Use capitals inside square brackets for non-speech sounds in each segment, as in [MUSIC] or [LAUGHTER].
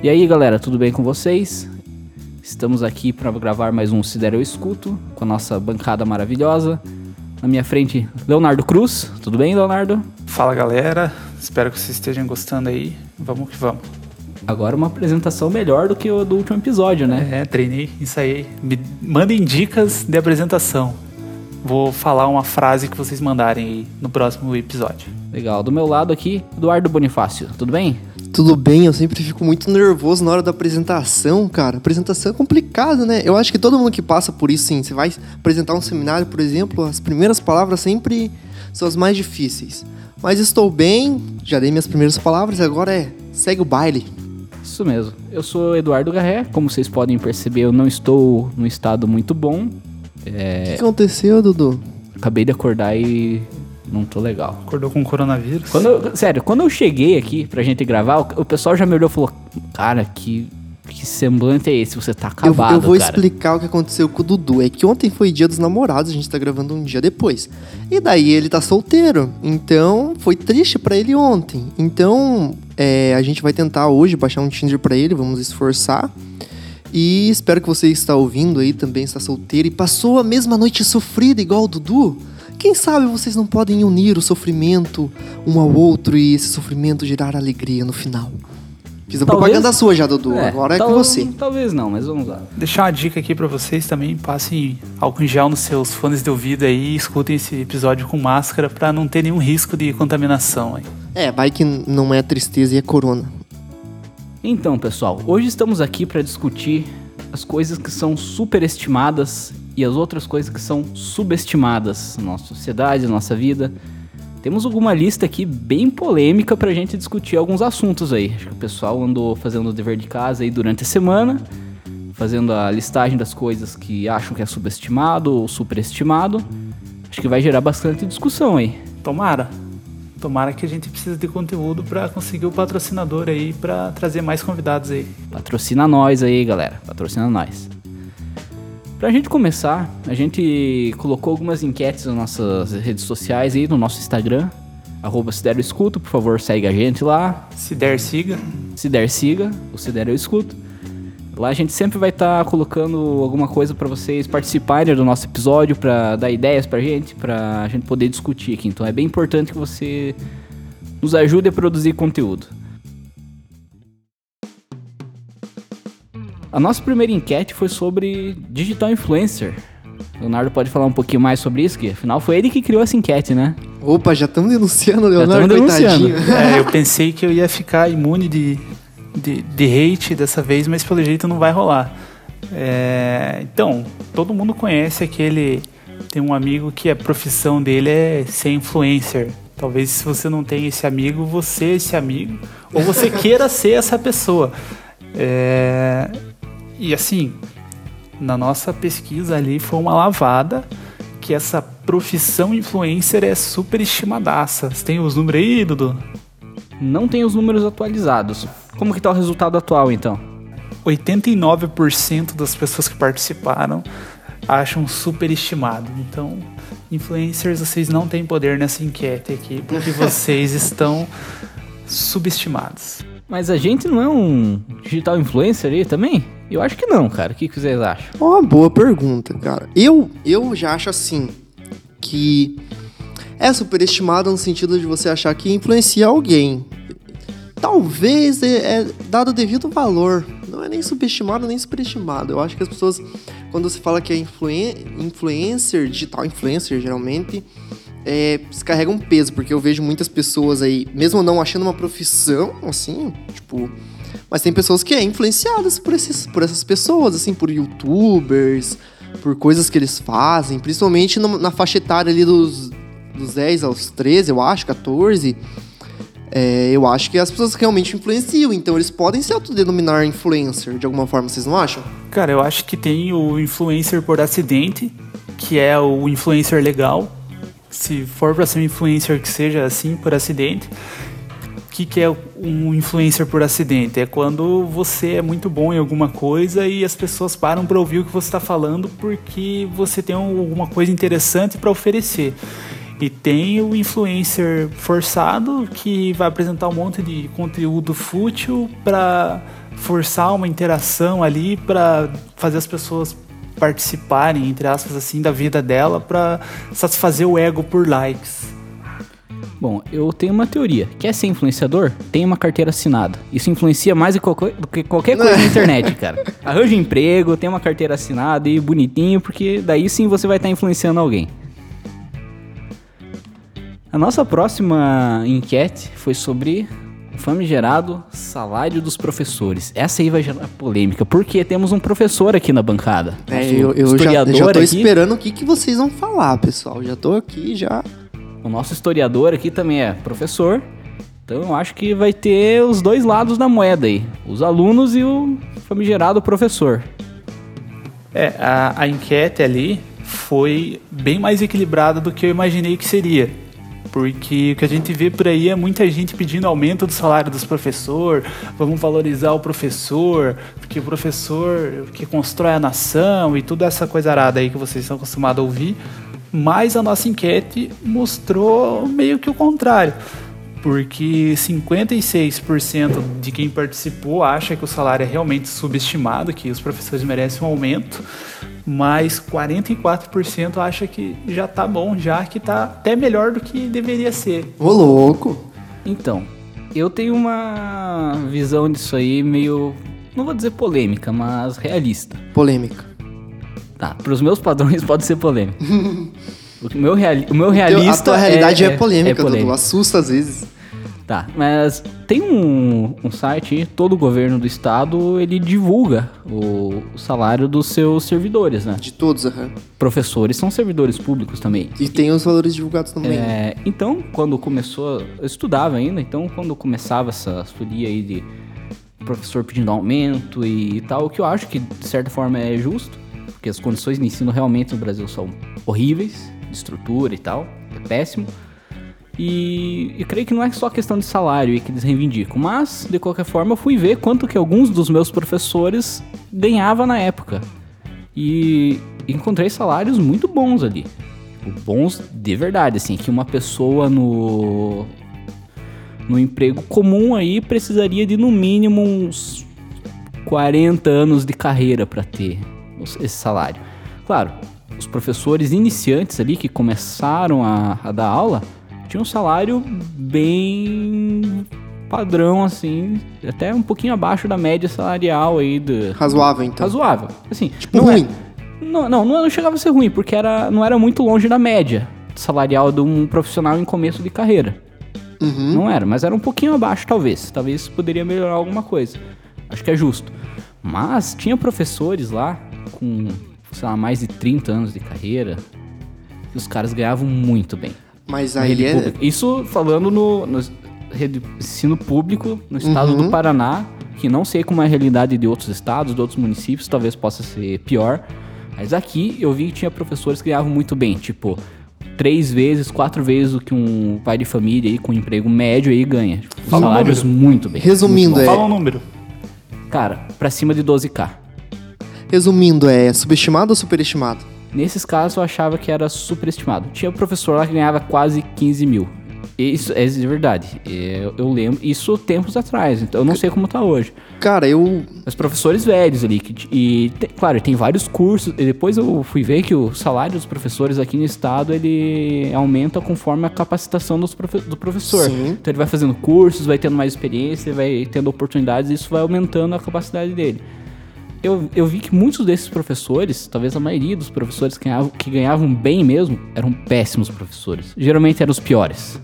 E aí, galera, tudo bem com vocês? Estamos aqui para gravar mais um Sidero Eu Escuto com a nossa bancada maravilhosa. Na minha frente, Leonardo Cruz. Tudo bem, Leonardo? Fala, galera. Espero que vocês estejam gostando aí. Vamos que vamos. Agora uma apresentação melhor do que o do último episódio, né? É, treinei, ensaiei. Me mandem dicas de apresentação. Vou falar uma frase que vocês mandarem aí no próximo episódio. Legal. Do meu lado aqui, Eduardo Bonifácio. Tudo bem? Tudo bem, eu sempre fico muito nervoso na hora da apresentação, cara. Apresentação é complicado, né? Eu acho que todo mundo que passa por isso, sim. Você vai apresentar um seminário, por exemplo, as primeiras palavras sempre são as mais difíceis. Mas estou bem, já dei minhas primeiras palavras, agora é segue o baile. Isso mesmo. Eu sou Eduardo Garré. Como vocês podem perceber, eu não estou num estado muito bom. O que aconteceu, Dudu? Acabei de acordar e não tô legal. Acordou com coronavírus? Quando eu- sério, quando eu cheguei aqui pra gente gravar, o, o pessoal já me olhou e falou: Cara, que, que semblante é esse? Você tá Eu, acabado, eu vou cara. explicar o que aconteceu com o Dudu. É que ontem foi dia dos namorados, a gente tá gravando um dia depois. E daí ele tá solteiro. Então foi triste pra ele ontem. Então é, a gente vai tentar hoje baixar um Tinder pra ele, vamos esforçar. E espero que você está ouvindo aí também está solteiro e passou a mesma noite sofrida igual o Dudu. Quem sabe vocês não podem unir o sofrimento um ao outro e esse sofrimento gerar alegria no final. Fiz a Talvez- propaganda sua já, Dudu. Agora é tal- com você. Talvez não, mas vamos lá. Deixar uma dica aqui pra vocês também. Passem álcool em gel nos seus fones de ouvido aí e escutem esse episódio com máscara pra não ter nenhum risco de contaminação aí. É, vai que não é tristeza e é corona. Então, pessoal, hoje estamos aqui para discutir as coisas que são superestimadas e as outras coisas que são subestimadas na nossa sociedade, na nossa vida. Temos alguma lista aqui bem polêmica pra gente discutir alguns assuntos aí. Acho que o pessoal andou fazendo o dever de casa aí durante a semana, fazendo a listagem das coisas que acham que é subestimado ou superestimado. Acho que vai gerar bastante discussão aí. Tomara. Tomara que a gente precise de conteúdo pra conseguir o patrocinador aí pra trazer mais convidados aí. Patrocina nós aí, galera. Patrocina nós. Pra gente começar, a gente colocou algumas enquetes nas nossas redes sociais aí, no nosso Instagram. Arroba Sidero Escuto, por favor, segue a gente lá. Se der, siga. Se der, siga. O Sidero Eu Escuto. Lá a gente sempre vai estar colocando alguma coisa pra vocês participarem do nosso episódio, pra dar ideias pra gente, pra gente poder discutir aqui. Então é bem importante que você nos ajude a produzir conteúdo. A nossa primeira enquete foi sobre digital influencer. Leonardo pode falar um pouquinho mais sobre isso, que afinal foi ele que criou essa enquete, né? Opa, já estamos denunciando o Leonardo, coitadinho. É, eu [LAUGHS] pensei que eu ia ficar imune de, de, de hate dessa vez, mas pelo jeito não vai rolar. É, então, todo mundo conhece aquele. Tem um amigo que a profissão dele é ser influencer. Talvez se você não tem esse amigo, você é esse amigo. Ou você [LAUGHS] queira ser essa pessoa. É, e assim, na nossa pesquisa ali foi uma lavada que essa profissão influencer é super estimadaça. Você tem os números aí, Dudu? Não tem os números atualizados. Como que tá o resultado atual, então? 89% das pessoas que participaram acham superestimado. Então, influencers, vocês não têm poder nessa enquete aqui, porque [LAUGHS] vocês estão subestimados. Mas a gente não é um digital influencer aí também? Eu acho que não, cara. O que, vocês acham? Ó, boa pergunta, cara. Eu, eu já acho assim que é superestimado no sentido de você achar que influencia alguém. Talvez é, é dado devido valor. Não é nem subestimado nem superestimado. Eu acho que as pessoas, quando você fala que é influen influencer, digital influencer, geralmente, é, se carrega um peso, porque eu vejo muitas pessoas aí, mesmo não achando uma profissão, assim, tipo. Mas tem pessoas que é influenciadas por, esses, por essas pessoas, assim, por youtubers, por coisas que eles fazem, principalmente no- na faixa etária ali dos, dos 10 aos 13, eu acho, 14. É, eu acho que as pessoas realmente influenciam, então eles podem se autodenominar influencer de alguma forma, vocês não acham? Cara, eu acho que tem o influencer por acidente, que é o influencer legal. Se for pra ser um influencer que seja assim por acidente. O que, que é um influencer por acidente? É quando você é muito bom em alguma coisa e as pessoas param pra ouvir o que você está falando porque você tem alguma coisa interessante para oferecer. E tem o influencer forçado que vai apresentar um monte de conteúdo fútil para forçar uma interação ali para fazer as pessoas participarem, entre aspas, assim, da vida dela para satisfazer o ego por likes. Bom, eu tenho uma teoria. Quer ser influenciador? Tem uma carteira assinada. Isso influencia mais do que qualquer coisa na [LAUGHS] internet, cara. Arranja um emprego, tem uma carteira assinada e bonitinho, porque daí sim você vai estar tá influenciando alguém. A nossa próxima enquete foi sobre o famigerado salário dos professores. Essa aí vai gerar polêmica, porque temos um professor aqui na bancada. É, eu, eu já, já tô aqui. esperando o que, que vocês vão falar, pessoal. Já tô aqui, já o nosso historiador aqui também é professor. Então eu acho que vai ter os dois lados da moeda aí. Os alunos e o famigerado professor. É, a, a enquete ali foi bem mais equilibrada do que eu imaginei que seria. Porque o que a gente vê por aí é muita gente pedindo aumento do salário dos professores, vamos valorizar o professor, porque o professor que constrói a nação e toda essa coisa arada aí que vocês estão acostumados a ouvir, mas a nossa enquete mostrou meio que o contrário. Porque 56% de quem participou acha que o salário é realmente subestimado, que os professores merecem um aumento, mas 44% acha que já tá bom, já que tá até melhor do que deveria ser. Ô louco! Então, eu tenho uma visão disso aí meio, não vou dizer polêmica, mas realista. Polêmica. Tá, pros meus padrões pode ser polêmico. [LAUGHS] o meu, reali o meu realista. A tua realidade é, é, polêmica, é polêmica. Dudu, assusta às vezes. Tá, mas tem um, um site, todo o governo do estado, ele divulga o, o salário dos seus servidores, né? De todos, aham. Uhum. Professores são servidores públicos também. E tem os valores divulgados também. É, então, quando começou, eu estudava ainda, então quando começava essa folia aí de professor pedindo aumento e tal, o que eu acho que de certa forma é justo, porque as condições de ensino realmente no Brasil são horríveis, de estrutura e tal, é péssimo. E eu creio que não é só questão de salário que eles reivindicam, mas de qualquer forma eu fui ver quanto que alguns dos meus professores ganhavam na época. E encontrei salários muito bons ali. Tipo, bons de verdade, assim, que uma pessoa no no emprego comum aí precisaria de no mínimo uns 40 anos de carreira para ter esse salário. Claro, os professores iniciantes ali que começaram a, a dar aula tinham um salário bem padrão, assim, até um pouquinho abaixo da média salarial aí do. Razoável, então. Razoável. Assim, tipo não é- ruim. É, não, não, não chegava a ser ruim, porque era, não era muito longe da média salarial de um profissional em começo de carreira. Uhum. Não era, mas era um pouquinho abaixo, talvez. Talvez poderia melhorar alguma coisa. Acho que é justo. Mas tinha professores lá com, sei lá, mais de 30 anos de carreira, que os caras ganhavam muito bem. Mas aí é... Isso falando no, no ensino público no estado uhum. do Paraná, que não sei como é a realidade de outros estados, de outros municípios, talvez possa ser pior. Mas aqui eu vi que tinha professores que ganhavam muito bem, tipo, três vezes, quatro vezes o que um pai de família aí com um emprego médio aí ganha. Tipo, salários um muito bem. Resumindo, muito é... Fala um número. Cara, pra cima de 12k. Resumindo, é subestimado ou superestimado? Nesses casos eu achava que era superestimado. Tinha um professor lá que ganhava quase 15 mil. Isso é de verdade. Eu, eu, lembro isso tempos atrás, então eu não sei como tá hoje. Cara, eu. Os professores velhos ali. Que, e, te, claro, tem vários cursos. E depois eu fui ver que o salário dos professores aqui no estado ele aumenta conforme a capacitação dos profe do professor. Sim. Então ele vai fazendo cursos, vai tendo mais experiência, vai tendo oportunidades, e isso vai aumentando a capacidade dele eu, eu vi que muitos desses professores, talvez a maioria dos professores que ganhavam, que ganhavam bem mesmo, eram péssimos professores. Geralmente eram os piores.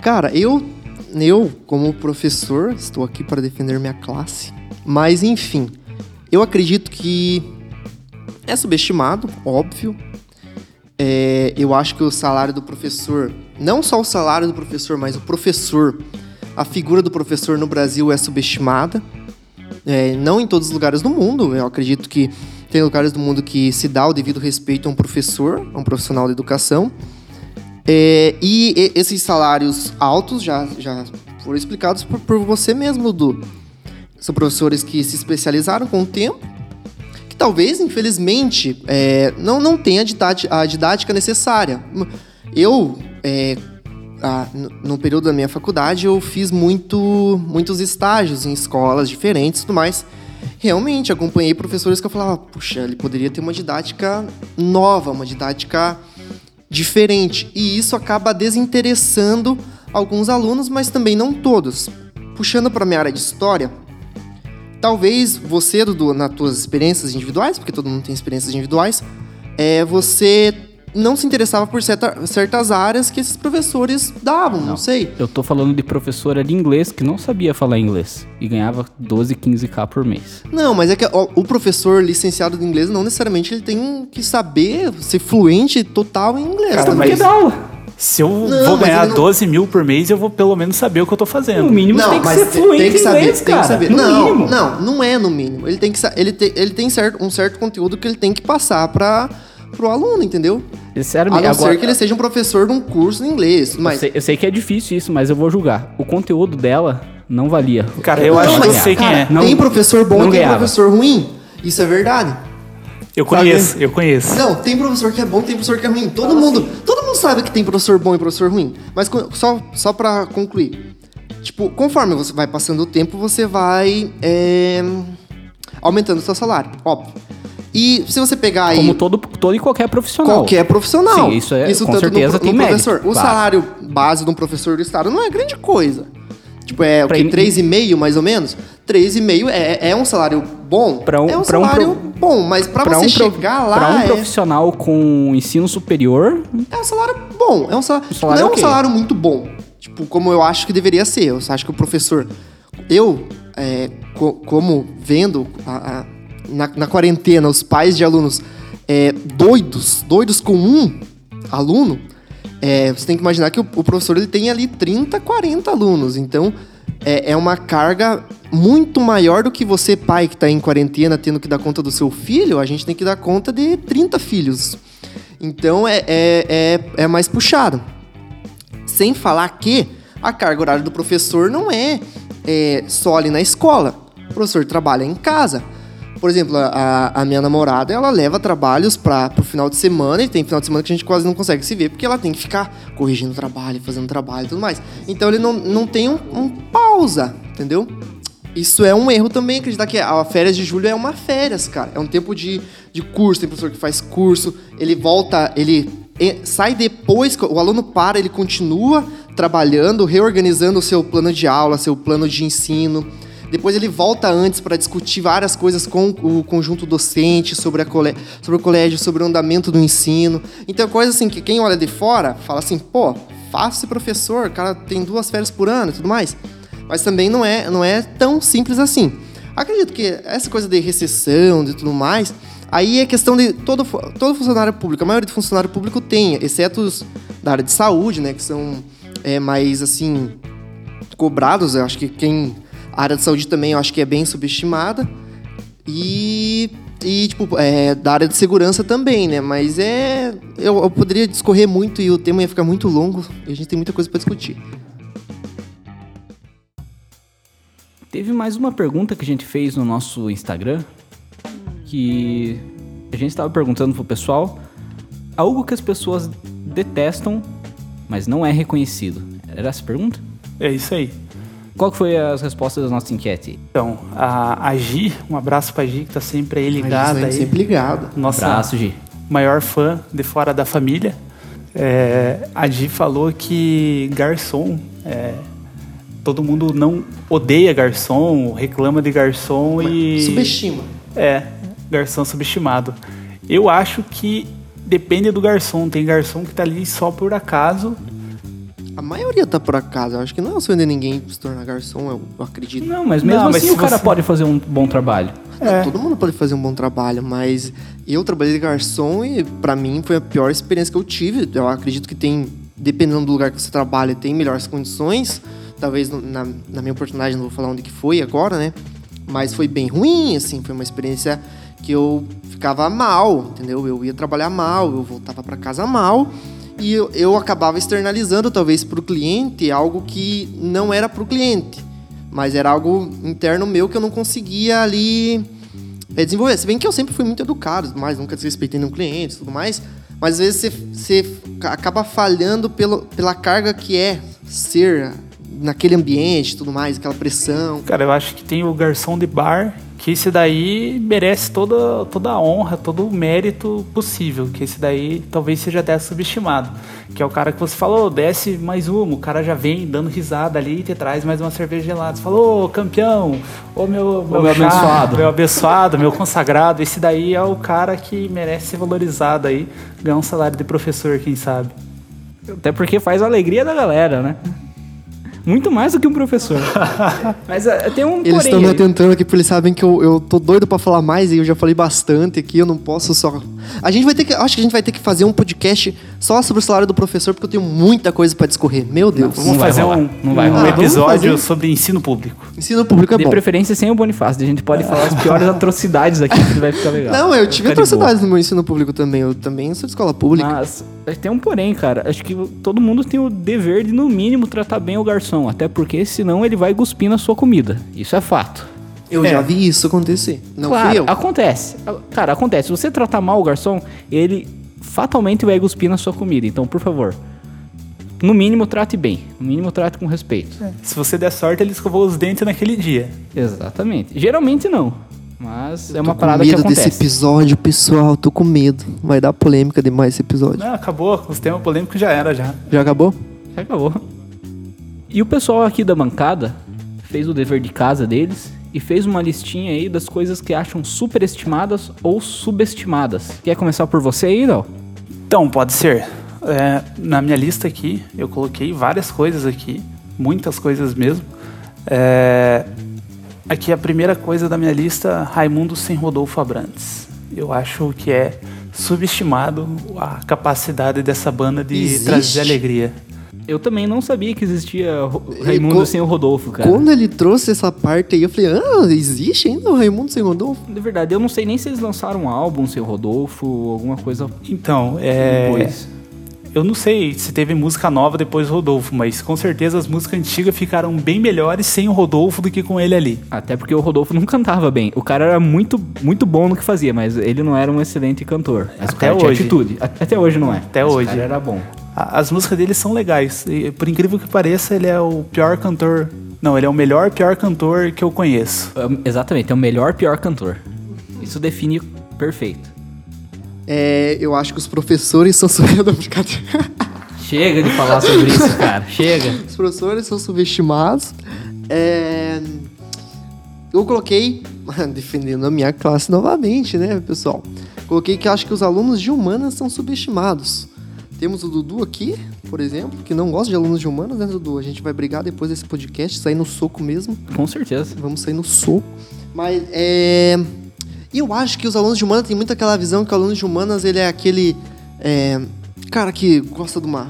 Cara, eu, eu como professor, estou aqui para defender minha classe. Mas enfim, eu acredito que é subestimado, óbvio. É, eu acho que o salário do professor, não só o salário do professor, mas o professor, a figura do professor no Brasil é subestimada. É, não em todos os lugares do mundo. Eu acredito que tem lugares do mundo que se dá o devido respeito a um professor, a um profissional de educação. É, e, esses salários altos já, já foram explicados por, por você mesmo, Dudu. São professores que se especializaram com o tempo, que talvez, infelizmente, é, não, não tenha a didática, a didática necessária. Eu, é, ah, no, período da minha faculdade, eu fiz muito, muitos estágios em escolas diferentes e tudo mais. Realmente, acompanhei professores que eu falava, puxa, ele poderia ter uma didática nova, uma didática diferente. E isso acaba desinteressando alguns alunos, mas também não todos. Puxando para minha área de história, talvez você, Dudu, nas suas experiências individuais, porque todo mundo tem experiências individuais, é, você não se interessava por certa, certas áreas que esses professores davam, não, não, sei. Eu tô falando de professora de inglês que não sabia falar inglês e ganhava 12, 15k por mês. Não, mas é que ó, o professor licenciado de inglês não necessariamente ele tem que saber ser fluente total em inglês. Cara, mas... que dá aula. Se eu não, vou ganhar não... 12 mil por mês, eu vou pelo menos saber o que eu tô fazendo. No mínimo não, tem que ser fluente tem que saber, inglês, tem que saber. não, mínimo. não, não é no mínimo. Ele tem que ele tem, ele tem certo, um certo conteúdo que ele tem que passar para pro aluno, entendeu? Sério, a não agora, ser que ele seja um professor de um curso de inglês. Mas... Eu sei, eu, sei, que é difícil isso, mas eu vou julgar. O conteúdo dela não valia. Cara, eu não, acho que eu sei quem é. Não, tem professor bom e tem professor ruim. Isso é verdade. Eu conheço, sabe? eu conheço. Não, tem professor que é bom, tem professor que é ruim. Todo mundo, todo mundo sabe que tem professor bom e professor ruim. Mas só, só para concluir. Tipo, conforme você vai passando o tempo, você vai é, aumentando o seu salário, óbvio. E se você pegar aí. Como todo, todo e qualquer profissional. Qualquer profissional. Sim, isso é. Isso com certeza no, tem no professor. Mérito, o claro. salário base de um professor do estado não é grande coisa. Tipo, é o quê? 3,5 mais ou menos? 3,5 é, é um salário bom? Pra um, é um salário um pro, bom, mas pra, pra você um chegar pro, lá. Pra um é, profissional com ensino superior. É um salário bom. É um salário, um salário não é um salário muito bom. Tipo, como eu acho que deveria ser. Eu acho que o professor. Eu, é, co como vendo a, a na, na quarentena, os pais de alunos é, doidos, doidos com um aluno, é, você tem que imaginar que o, o, professor ele tem ali 30, 40 alunos. Então, é, é uma carga muito maior do que você, pai, que está em quarentena, tendo que dar conta do seu filho. A gente tem que dar conta de 30 filhos. Então, é, é, é, é mais puxado. Sem falar que a carga horária do professor não é, é só ali na escola. O professor trabalha em casa por exemplo, a, a minha namorada, ela leva trabalhos para o final de semana, e tem final de semana que a gente quase não consegue se ver, porque ela tem que ficar corrigindo trabalho, fazendo trabalho e tudo mais. Então ele não, não tem um, um pausa, entendeu? Isso é um erro também, acreditar que a férias de julho é uma férias, cara. É um tempo de, de curso, tem professor que faz curso, ele volta, ele sai depois, o aluno para, ele continua trabalhando, reorganizando o seu plano de aula, seu plano de ensino. Depois ele volta antes para discutir várias coisas com o conjunto docente sobre, a cole... sobre o colégio, sobre o andamento do ensino. Então, coisa assim que quem olha de fora fala assim, pô, fácil ser professor, o cara tem duas férias por ano e tudo mais. Mas também não é, não é tão simples assim. Acredito que essa coisa de recessão e tudo mais, aí é questão de todo, todo funcionário público, a maioria do funcionário público tem, exceto os da área de saúde, né, que são é, mais assim cobrados. Eu acho que quem a área de saúde também eu acho que é bem subestimada. E, e tipo, é, da área de segurança também, né? Mas é. Eu, eu poderia discorrer muito e o tema ia ficar muito longo e a gente tem muita coisa para discutir. Teve mais uma pergunta que a gente fez no nosso Instagram que a gente estava perguntando pro pessoal algo que as pessoas detestam, mas não é reconhecido. Era essa a pergunta? É isso aí. Qual que foi as respostas da nossa enquete? Então, a, a Gi, um abraço pra Gi, que tá sempre aí ligada. Aí. Sempre ligada. Nossa abraço, Gi. maior fã de fora da família. É, a Gi falou que garçom, é, todo mundo não odeia garçom, reclama de garçom Mas e... Subestima. É, garçom subestimado. Eu acho que depende do garçom. Tem garçom que tá ali só por acaso a maioria tá por acaso. Eu acho que não é você vender ninguém se tornar garçom, eu acredito. Não, mas mesmo não, assim mas o cara você... pode fazer um bom trabalho. É. Todo mundo pode fazer um bom trabalho, mas eu trabalhei de garçom e para mim foi a pior experiência que eu tive. Eu acredito que tem, dependendo do lugar que você trabalha, tem melhores condições. Talvez na, na minha oportunidade, não vou falar onde que foi agora, né? Mas foi bem ruim, assim, foi uma experiência que eu ficava mal, entendeu? Eu ia trabalhar mal, eu voltava para casa mal e eu, eu acabava externalizando talvez para o cliente algo que não era para o cliente, mas era algo interno meu que eu não conseguia ali é, desenvolver. Se bem que eu sempre fui muito educado, mas nunca desrespeitei nenhum cliente, tudo mais. Mas às vezes você, você acaba falhando pelo, pela carga que é ser naquele ambiente e tudo mais, aquela pressão. Cara, eu acho que tem o garçom de bar que esse daí merece toda, toda a honra, todo o mérito possível, que esse daí talvez seja até subestimado, que é o cara que você falou, desce mais uma, o cara já vem dando risada ali e te traz mais uma cerveja gelada. Você falou, ô campeão, ô meu, meu, meu chá, abençoado. meu abençoado, meu consagrado, esse daí é o cara que merece ser valorizado aí, ganhar um salário de professor, quem sabe. Até porque faz a alegria da galera, né? Muito mais do que um professor. [LAUGHS] Mas eh, tem um Eles estão me atentando aqui porque eles sabem que eu, eu tô doido pra falar mais e eu já falei bastante aqui, eu não posso só. A gente vai ter que. Acho que a gente vai ter que fazer um podcast só sobre o salário do professor, porque eu tenho muita coisa pra discorrer. Meu Deus. Vamos vai fazer rolar, um, não vai um rolar. episódio sobre ensino público. Ensino público é De bom. preferência sem o Bonifácio, a gente pode falar as piores [LAUGHS] atrocidades aqui que vai ficar legal. Não, eu tive de atrocidades no meu ensino público também. Eu também sou de escola pública. Mas eh, tem um porém, cara. Acho que todo mundo tem o dever de, no mínimo, tratar bem o garçom. Até porque senão ele vai cuspir na sua comida. Isso é fato. Eu É. já vi isso acontecer. Não claro, fui eu. acontece. Cara, acontece. Se você tratar mal o garçom, ele fatalmente vai cuspir na sua comida. Então, por favor, no mínimo, trate bem. No mínimo, trate com respeito. Se você der sorte, ele escovou os dentes naquele dia. Exatamente. Geralmente não. Mas é uma tô parada com que medo desse acontece. episódio, pessoal. Tô com medo. Vai dar polêmica demais esse episódio. Não, acabou. Os temas polêmicos já era, já. Já acabou? Já acabou. E o pessoal aqui da bancada fez o dever de casa deles e fez uma listinha aí das coisas que acham superestimadas ou subestimadas. Quer começar por você aí, não? Então, pode ser. É, na minha lista aqui, eu coloquei várias coisas aqui. Muitas coisas mesmo. É, aqui a primeira coisa da minha lista, Raimundo sem Rodolfo Abrantes. Eu acho que é subestimado a capacidade dessa banda de Existe? trazer alegria. Eu também não sabia que existia Ro- Raimundo co- sem o Rodolfo, cara. Quando ele trouxe essa parte aí, eu falei, ah, existe ainda o Raimundo sem Rodolfo? De verdade, eu não sei nem se eles lançaram um álbum sem o Rodolfo, alguma coisa Então, é, depois. eu não sei se teve música nova depois do Rodolfo, mas com certeza as músicas antigas ficaram bem melhores sem o Rodolfo do que com ele ali. Até porque o Rodolfo não cantava bem. O cara era muito, muito bom no que fazia, mas ele não era um excelente cantor. Mas o Até cara tinha hoje. atitude. A- Até hoje não é. Até Mas hoje. O cara era bom. As músicas dele são legais. E, por incrível que pareça, ele é o pior cantor. Não, ele é o melhor pior cantor que eu conheço. É, Exatamente, é o melhor pior cantor. Isso define perfeito. É, eu acho que os professores são subestimados. [LAUGHS] Chega de falar sobre isso, cara. Chega. os professores são subestimados. É, eu coloquei, [LAUGHS] defendendo a minha classe novamente, né, pessoal? Coloquei que acho que os alunos de humanas são subestimados. Temos o Dudu aqui, por exemplo, que não gosta de alunos de humanas, né, Dudu? A gente vai brigar depois desse podcast, sair no soco mesmo. Com certeza. Vamos sair no soco. Mas é. Eu acho que os alunos de humanas têm muito aquela visão que o aluno de humanas ele é aquele. é, cara que gosta de uma.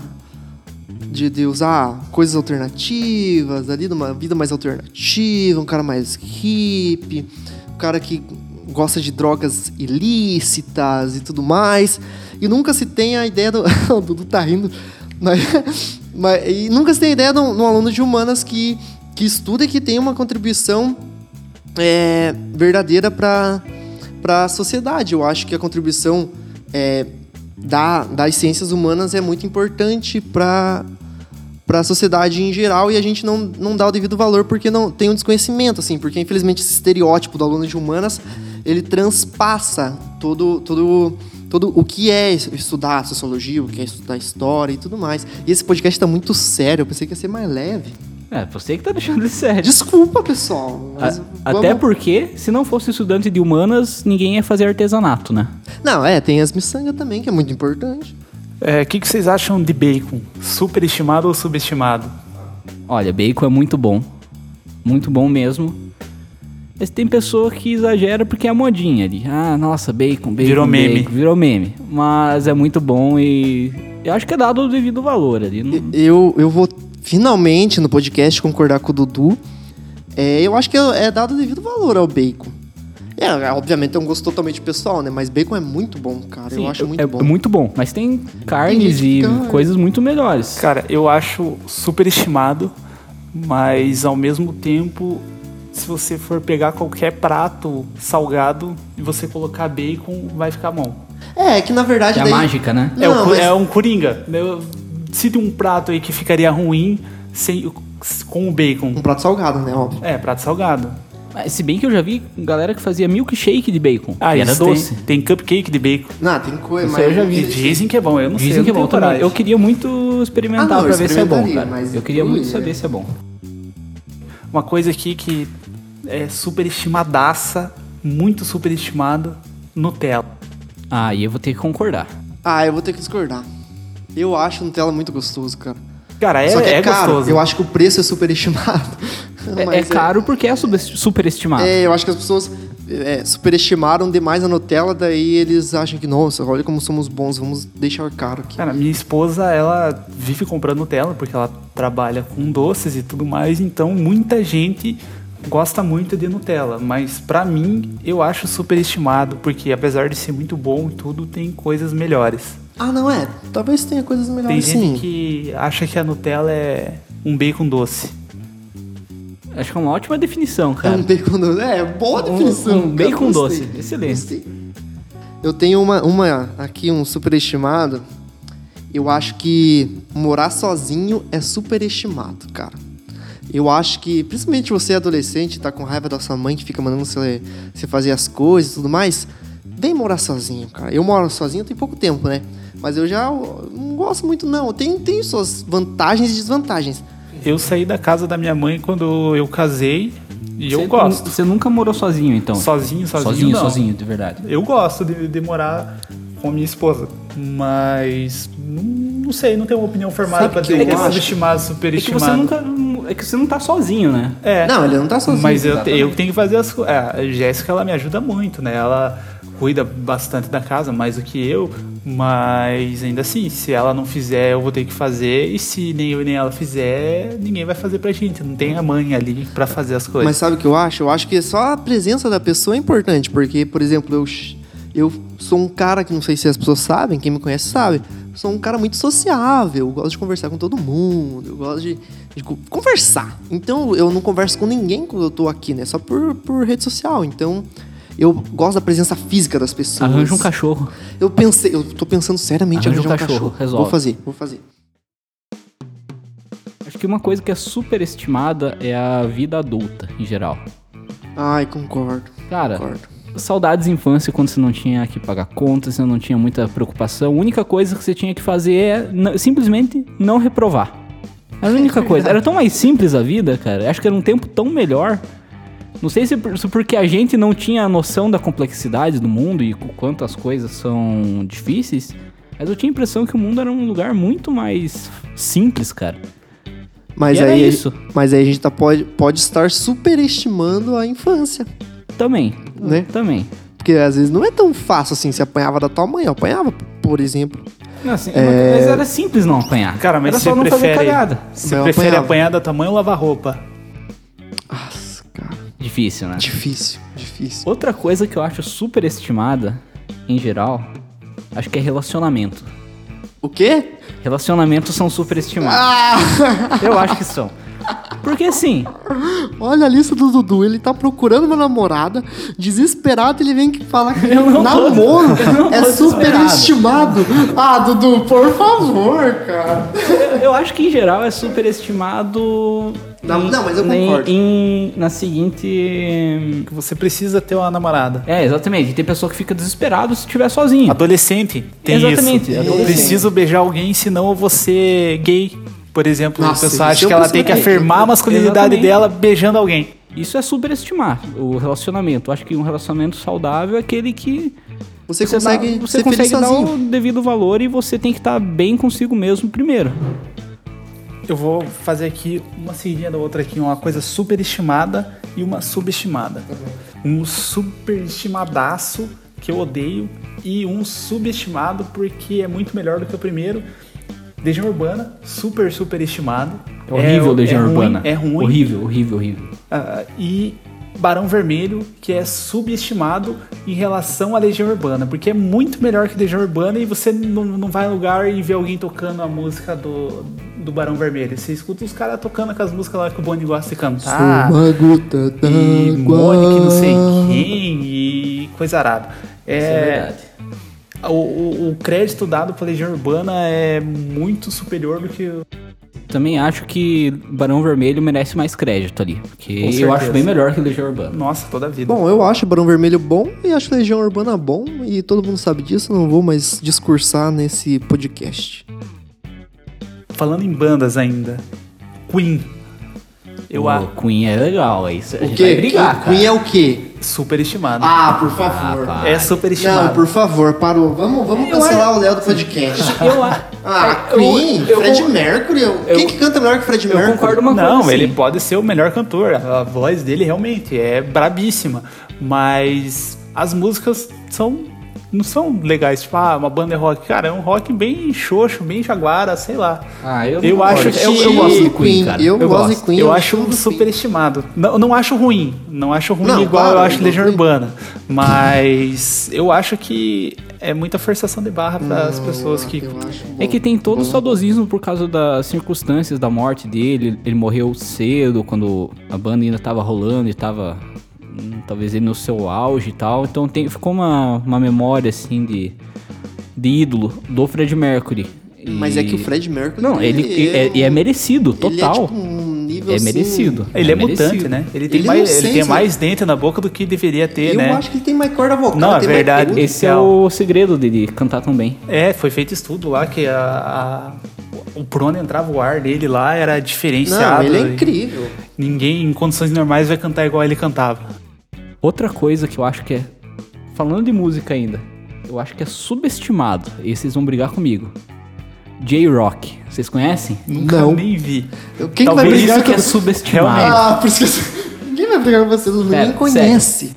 De, de usar coisas alternativas, ali, de uma vida mais alternativa, um cara mais hippie, um cara que gosta de drogas ilícitas e tudo mais. E nunca se tem a ideia do. [LAUGHS] o Dudu tá rindo. Mas, mas- e nunca se tem a ideia de um, de um aluno de humanas que, que estuda e que tem uma contribuição é, verdadeira para a sociedade. Eu acho que a contribuição é, da, das ciências humanas é muito importante para para a sociedade em geral e a gente não, não dá o devido valor porque não tem um desconhecimento, assim, porque infelizmente esse estereótipo do aluno de humanas ele transpassa todo, todo, todo o que é estudar sociologia, o que é estudar história e tudo mais. E esse podcast está muito sério, eu pensei que ia ser mais leve. É, você que tá deixando ele sério. Desculpa, pessoal. mas A- vamos- Até porque, se não fosse estudante de humanas, ninguém ia fazer artesanato, né? Não, é, tem as miçangas também, que é muito importante. É, O que, que vocês acham de bacon? Superestimado ou subestimado? Olha, bacon é muito bom. Muito bom mesmo. Mas tem pessoa que exagera porque é a modinha ali. Ah, nossa, bacon, bacon. Virou meme. bacon, virou meme. Mas é muito bom e. Eu acho que é dado o devido valor ali. Não- Eu, eu vou finalmente no podcast concordar com o Dudu. É, eu acho que é dado o devido valor ao bacon. É, obviamente é um gosto totalmente pessoal, né? Mas bacon é muito bom, cara. Sim, eu acho muito é, bom. é muito bom. Mas tem carnes que e coisas muito melhores. Cara, eu acho superestimado, mas ao mesmo tempo, se você for pegar qualquer prato salgado e você colocar bacon, vai ficar bom. É, que na verdade. É a daí- mágica, né? É, o Não, cu- mas- é um coringa. Eu, cite um prato aí que ficaria ruim sem, com o bacon. Um prato salgado, né? Óbvio. É, prato salgado. Mas, Se bem que eu já vi galera que fazia milkshake de bacon. Ah, e era doce. Tem, tem cupcake de bacon. Não, tem coisa, Isso mas. aí eu já vi. E dizem que é bom, eu não sei. Dizem eu que é bom tenho também. coragem. Eu queria muito experimentar Ah, não, pra ver se é bom, cara. mas Eu queria muito saber se é bom. Uma coisa aqui que é superestimadaça, muito superestimado, Nutella. Ah, e eu vou ter que concordar. Ah, eu vou ter que discordar. Eu acho Nutella muito gostoso, cara. Cara, é, Só que é, é caro. gostoso. Eu acho que o preço é superestimado. [LAUGHS] É, é Mas caro porque é superestimado. É, eu acho que as pessoas é, superestimaram demais a Nutella, daí eles acham que, nossa, olha como somos bons, vamos deixar caro aqui. Cara, minha esposa, ela vive comprando Nutella porque ela trabalha com doces e tudo mais, então muita gente gosta muito de Nutella, mas pra mim eu acho superestimado, porque apesar de ser muito bom e tudo, tem coisas melhores. Ah, não é? Talvez tenha coisas Tem melhores gente sim. que acha que a Nutella é um bacon doce. Acho que é uma ótima definição, É cara. um bacon doce. É, boa Um- definição. um cara, bacon doce. Excelente. Gostei. Eu tenho uma, uma aqui, um superestimado. Eu acho que morar sozinho é superestimado, cara. Eu acho que, principalmente você adolescente, tá com raiva da sua mãe que fica mandando você, você fazer as coisas e tudo mais, vem morar sozinho, cara. Eu moro sozinho tem pouco tempo, né? Mas eu já não gosto muito, não. Tem, tem suas vantagens e desvantagens. Eu saí da casa da minha mãe quando eu casei e eu Você- gosto. Você nunca morou sozinho, então? Sozinho, sozinho, Sozinho, não. sozinho, de verdade. Eu gosto de, de morar com a minha esposa, mas não, não sei, não tenho uma opinião formada Sabe pra que dizer eu que é subestimado, É que superestimado. você nunca. É que você não tá sozinho, né? É, Não, ele não tá sozinho. mas eu, eu tenho que fazer as coisas. a Jéssica, ela me ajuda muito, né? Ela cuida bastante da casa, mais do que eu, mas ainda assim, se ela não fizer, eu vou ter que fazer, e se nem eu nem ela fizer, ninguém vai fazer pra gente. Não tem a mãe ali pra fazer as coisas. Mas sabe o que eu acho? Eu acho que só a presença da pessoa é importante, porque, por exemplo, eu, eu sou um cara que não sei se as pessoas sabem, quem me conhece sabe, sou um cara muito sociável, gosto de conversar com todo mundo, eu gosto de, de co- conversar. Então eu não converso com ninguém quando eu tô aqui, né? Só por, por rede social. Então eu gosto da presença física das pessoas. Arranja um cachorro. Eu pensei, eu tô pensando seriamente em Arranja um arranjar um cachorro, cachorro. resolve. Vou fazer, vou fazer. Acho que uma coisa que é superestimada é a vida adulta, em geral. Ai, concordo. Cara, Concordo. Saudades de infância quando você não tinha que pagar contas, você não tinha muita preocupação. A única coisa que você tinha que fazer é simplesmente não reprovar. Era a [LAUGHS] única coisa. Era tão mais simples a vida, cara. Acho que era um tempo tão melhor. Não sei se, se porque a gente não tinha a noção da complexidade do mundo e o quanto as coisas são difíceis, mas eu tinha a impressão que o mundo era um lugar muito mais simples, cara. Mas E aí, isso. mas aí a gente tá, pode, pode estar superestimando a infância. Também. Né? Também. Porque às vezes não é tão fácil assim. Você apanhava da tua mãe, eu apanhava, por exemplo. Não, assim, Mas era simples não apanhar. Cara, mas era você só não fazer prefere, cagada. você prefere apanhava. apanhar da tua mãe ou lavar roupa? Nossa, cara. Difícil, né? Difícil, difícil. Outra coisa que eu acho superestimada, em geral, acho que é relacionamento. O quê? Relacionamentos são superestimados. Ah! Eu acho que são. Porque assim, Olha a lista do Dudu. Ele tá procurando uma namorada. Desesperado, ele vem que falar que Eu tô- namoro [LAUGHS] eu é tô superestimado. Ah, Dudu, por favor, cara. eu, eu acho que em geral é superestimado. Não, em- não, mas eu concordo. em- na seguinte. Que você precisa ter uma namorada. É, exatamente. Tem pessoa que fica desesperado se estiver sozinho. Adolescente tem Exatamente, isso. adolescente. Preciso beijar alguém, senão eu vou ser gay. Por exemplo, Nossa, a pessoa acha que ela tem que afirmar a masculinidade Exatamente. dela beijando alguém. Isso é superestimar o relacionamento. Acho que um relacionamento saudável é aquele que Você, você, consegue dá, você ser consegue feliz dar sozinho. o devido valor e você tem que estar bem consigo mesmo primeiro. Eu vou fazer aqui uma seguidinha da outra aqui, uma coisa superestimada e uma subestimada. Um superestimadaço que eu odeio e um subestimado porque é muito melhor do que o primeiro. Legião Urbana, super superestimado. É horrível Legião é ruim, Urbana. É ruim. Horrível, horrível, horrível. Ah, e Barão Vermelho, que é subestimado em relação à Legião Urbana, porque é muito melhor que Legião Urbana e você não, não vai em lugar e vê alguém tocando a música do, do Barão Vermelho. Você escuta os caras tocando aquelas músicas lá que o Boni gosta de cantar. Uma gota. E Mônica, não sei quem, e coisa arada. Isso é verdade. O, o, o crédito dado pra Legião Urbana é muito superior do que. Também acho que Barão Vermelho merece mais crédito ali. Porque Com eu certeza. acho bem melhor que Legião Urbana. Nossa, toda a vida. Bom, eu acho Barão Vermelho bom e acho Legião Urbana bom e todo mundo sabe disso, não vou mais discursar nesse podcast. Falando em bandas ainda, Queen. Eu acho Queen é legal, aí a O quê? vai brigar. Queen é o quê? superestimado. Ah, por favor. pá. é superestimado. Não, por favor, parou. Vamos, vamos cancelar o Léo do podcast. [LAUGHS] Eu, a- Ah, eu- Queen? eu- Fred Mercury? Quem que canta melhor que Fred eu Mercury? concordo uma Não, coisa ele assim. pode ser o melhor cantor. A voz dele realmente é brabíssima. Mas as músicas são. Não são legais, tipo, ah, uma banda é rock. Cara, é um rock bem xoxo, bem jaguara, sei lá. Ah, eu, Eu acho que- eu, eu gosto do Queen, cara. eu gosto de Queen. eu eu acho superestimado. Não, não acho ruim. Não acho ruim Não, igual claro, eu acho Legião. Urbana. Mas eu acho que é muita forçação de barra para as pessoas que. eu. É que tem todo o Bom. saudosismo por causa das circunstâncias da morte dele. Ele morreu cedo, quando a banda ainda tava rolando e tava. Talvez ele no seu auge e tal. Então tem, ficou uma, uma memória assim de, de ídolo do Fred Mercury. E- Mas é que o Fred Mercury. Não, ele, é, e é merecido, Ele é total. tipo um nível É assim, merecido. Ele é, merecido. mutante, né? Ele tem, Ele mais, não ele tem né? mais dente na boca do que deveria ter, Eu né? acho que ele tem mais corda vocal. Não, é verdade. Esse é o segredo dele cantar tão bem. É, foi feito estudo lá que a, a- o por onde entrava o ar dele lá era diferenciado. Não, ele é incrível. Ninguém em condições normais vai cantar igual ele cantava. Outra coisa que eu acho que é. Falando de música ainda, eu acho que é subestimado. E vocês vão brigar comigo. J-Rock. Vocês conhecem? Nunca Não. nem vi. Quem que vai Talvez brigar Isso que com é subestimado. Ah, por isso que [LAUGHS] Ninguém vai brigar com você, ninguém Pera, conhece.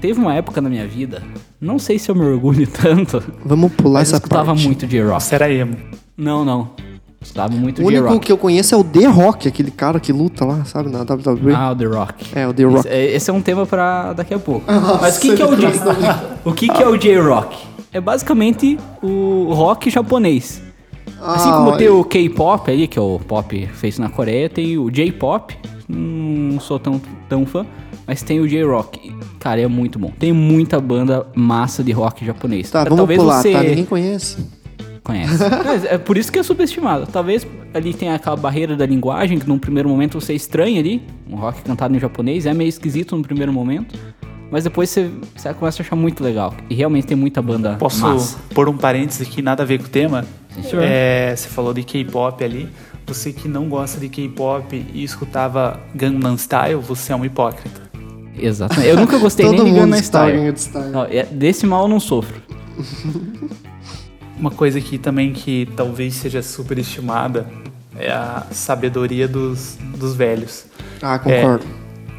Teve uma época na minha vida, não sei se eu me orgulho [LAUGHS] tanto, Vamos pular mas eu essa escutava parte. muito J-Rock. Será emo? Não, não. Escutava muito O único J-Rock. que eu conheço é o The Rock, aquele cara que luta lá, sabe, na WWE. Ah, o The Rock. É, o The Rock. Esse, é- esse é um tema pra daqui a pouco. [LAUGHS] Nossa, Mas o que, que é o J... [LAUGHS] o que, que é o J-Rock? É basicamente o rock japonês. Assim Ah, como tem o K-pop aí, que é o pop feito na Coreia, tem o J-pop, não sou tão, tão fã, mas tem o J-rock. Cara, é muito bom. Tem muita banda massa de rock japonês. Tá, É, vamos Talvez pular, você tá? Ninguém conhece. Conhece. [LAUGHS] Mas é por isso que é subestimado. Talvez ali tenha aquela barreira da linguagem, que num primeiro momento você estranha ali, um rock cantado em japonês, é meio esquisito no primeiro momento. Mas depois você, você começa a achar muito legal. E realmente tem muita banda Posso massa. pôr um parênteses aqui, nada a ver com o tema? É, você falou de K-pop ali. Você que não gosta de K-pop e escutava Gangnam Style, você é um hipócrita. Exatamente. Eu nunca gostei [LAUGHS] nem de Gangnam Style. Gangnam Style. Não, é- desse mal eu não sofro. [LAUGHS] Uma coisa aqui também que talvez seja superestimada é a sabedoria dos, dos velhos. Ah, concordo.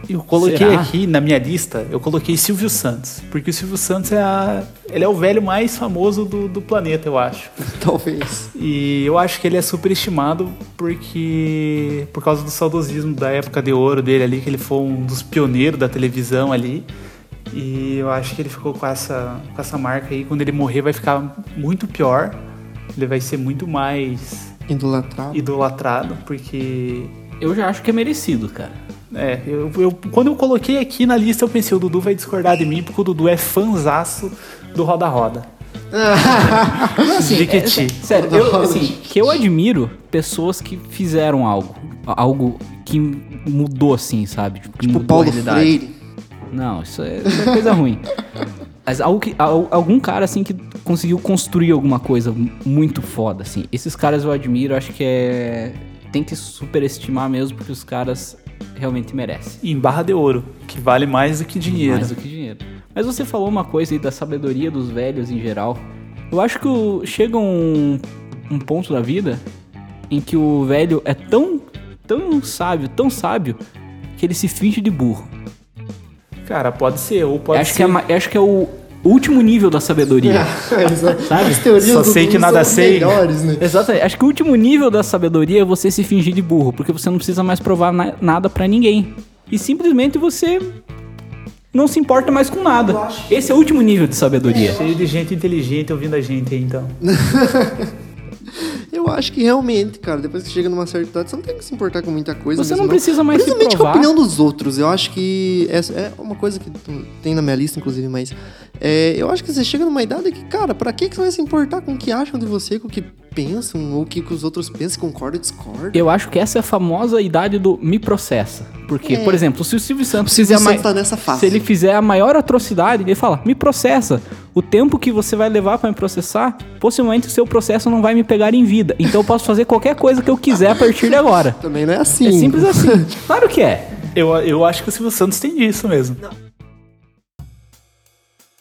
Eu coloquei Será? aqui na minha lista, eu coloquei Silvio Santos, porque o Silvio Santos é, a, ele é o velho mais famoso do, do planeta, eu acho. [LAUGHS] Talvez. E eu acho que ele é superestimado porque por causa do saudosismo da época de ouro dele ali, que ele foi um dos pioneiros da televisão ali. E eu acho que ele ficou com essa, com essa marca aí. Quando ele morrer, vai ficar muito pior. Ele vai ser muito mais Idolatrado. idolatrado, porque. Eu já acho que é merecido, cara. É, eu, eu- quando eu coloquei aqui na lista, eu pensei, o Dudu vai discordar de mim, porque o Dudu é fanzaço do Roda Roda. [LAUGHS] Assim, Jequiti. é- sério, eu, assim, que eu admiro pessoas que fizeram algo. Algo que mudou, assim, sabe? Tipo, Tipo mudou Paulo a realidade. Freire. Não, isso é, isso é coisa ruim. Mas algo que, al- algum cara, assim, que conseguiu construir alguma coisa muito foda, assim. Esses caras eu admiro, acho que é... Tem que superestimar mesmo, porque os caras realmente merecem. E em barra de ouro, que vale mais do que dinheiro. Mais do que dinheiro. Mas você falou uma coisa aí da sabedoria dos velhos em geral. Eu acho que o- chega um, um ponto da vida em que o velho é tão, tão sábio, tão sábio, que ele se finge de burro. Cara, pode ser, ou pode acho, ser. que é, acho que é o último nível da sabedoria. [LAUGHS] Sabe? As teorias Só do sei que nada são sei. melhores, né? Exatamente. Acho que o último nível da sabedoria é você se fingir de burro, porque você não precisa mais provar na- nada pra ninguém. E simplesmente você não se importa mais com nada. Esse é o último nível de sabedoria. Cheio de gente inteligente ouvindo a gente aí, então. [LAUGHS] Eu acho que realmente, cara, depois que chega numa certa idade, você não tem que se importar com muita coisa. Você não precisa mais se Principalmente com a provar. opinião dos outros. Eu acho que essa é uma coisa que tem na minha lista, inclusive, mas é, eu acho que você chega numa idade que, cara, pra que que você vai se importar com o que acham de você, com o que pensam, ou o que, que os outros pensam, concordam discordam? Eu acho que essa é a famosa idade do me processa. Porque, É. por exemplo, se o Silvio Santos O Silvio fizer a Santos tá nessa fase. Se ele fizer a maior atrocidade, ele fala, me processa. O tempo que você vai levar pra me processar, possivelmente o seu processo não vai me pegar em vida. Então eu posso fazer qualquer coisa que eu quiser a partir de agora. [LAUGHS] Também não é assim. É simples assim. [LAUGHS] Claro que é. Eu, eu acho que o Silvio Santos tem disso mesmo.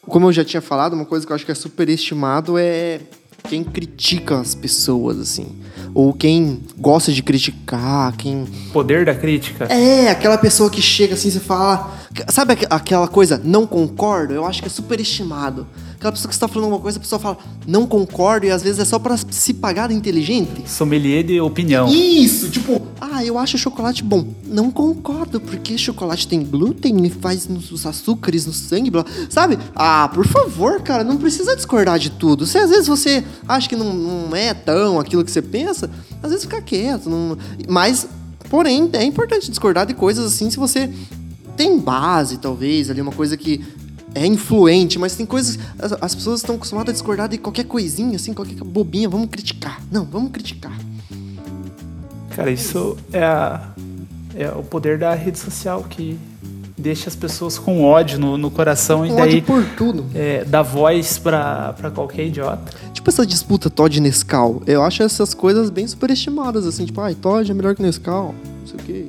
Como eu já tinha falado, uma coisa que eu acho que é superestimado é quem critica as pessoas, assim. Ou quem gosta de criticar, quem. Poder da crítica. É, aquela pessoa que chega assim, você fala. Sabe aqu- aquela coisa, não concordo? Eu acho que é superestimado. Aquela pessoa que está falando alguma coisa, a pessoa fala, não concordo, e às vezes é só pra se pagar de inteligente. Sommelier de opinião. Isso, tipo, ah, eu acho chocolate bom. Não concordo, porque chocolate tem glúten e faz os açúcares no sangue, blá. Sabe? Ah, por favor, cara, não precisa discordar de tudo. Se às vezes você acha que não, não é tão aquilo que você pensa, às vezes fica quieto. Não... Mas, porém, é importante discordar de coisas assim se você tem base, talvez, ali, uma coisa que é influente, mas tem coisas. As, as pessoas estão acostumadas a discordar de qualquer coisinha, assim, qualquer bobinha. Vamos criticar. Não, vamos criticar. Cara, isso é, a- é o poder da rede social que deixa as pessoas com ódio no, no coração e Um daí ódio por tudo. é, dá voz pra, pra qualquer idiota. Tipo essa disputa Todd e Nescau. Eu acho essas coisas bem superestimadas, assim, tipo, ai, Todd é melhor que Nescau, não sei o quê.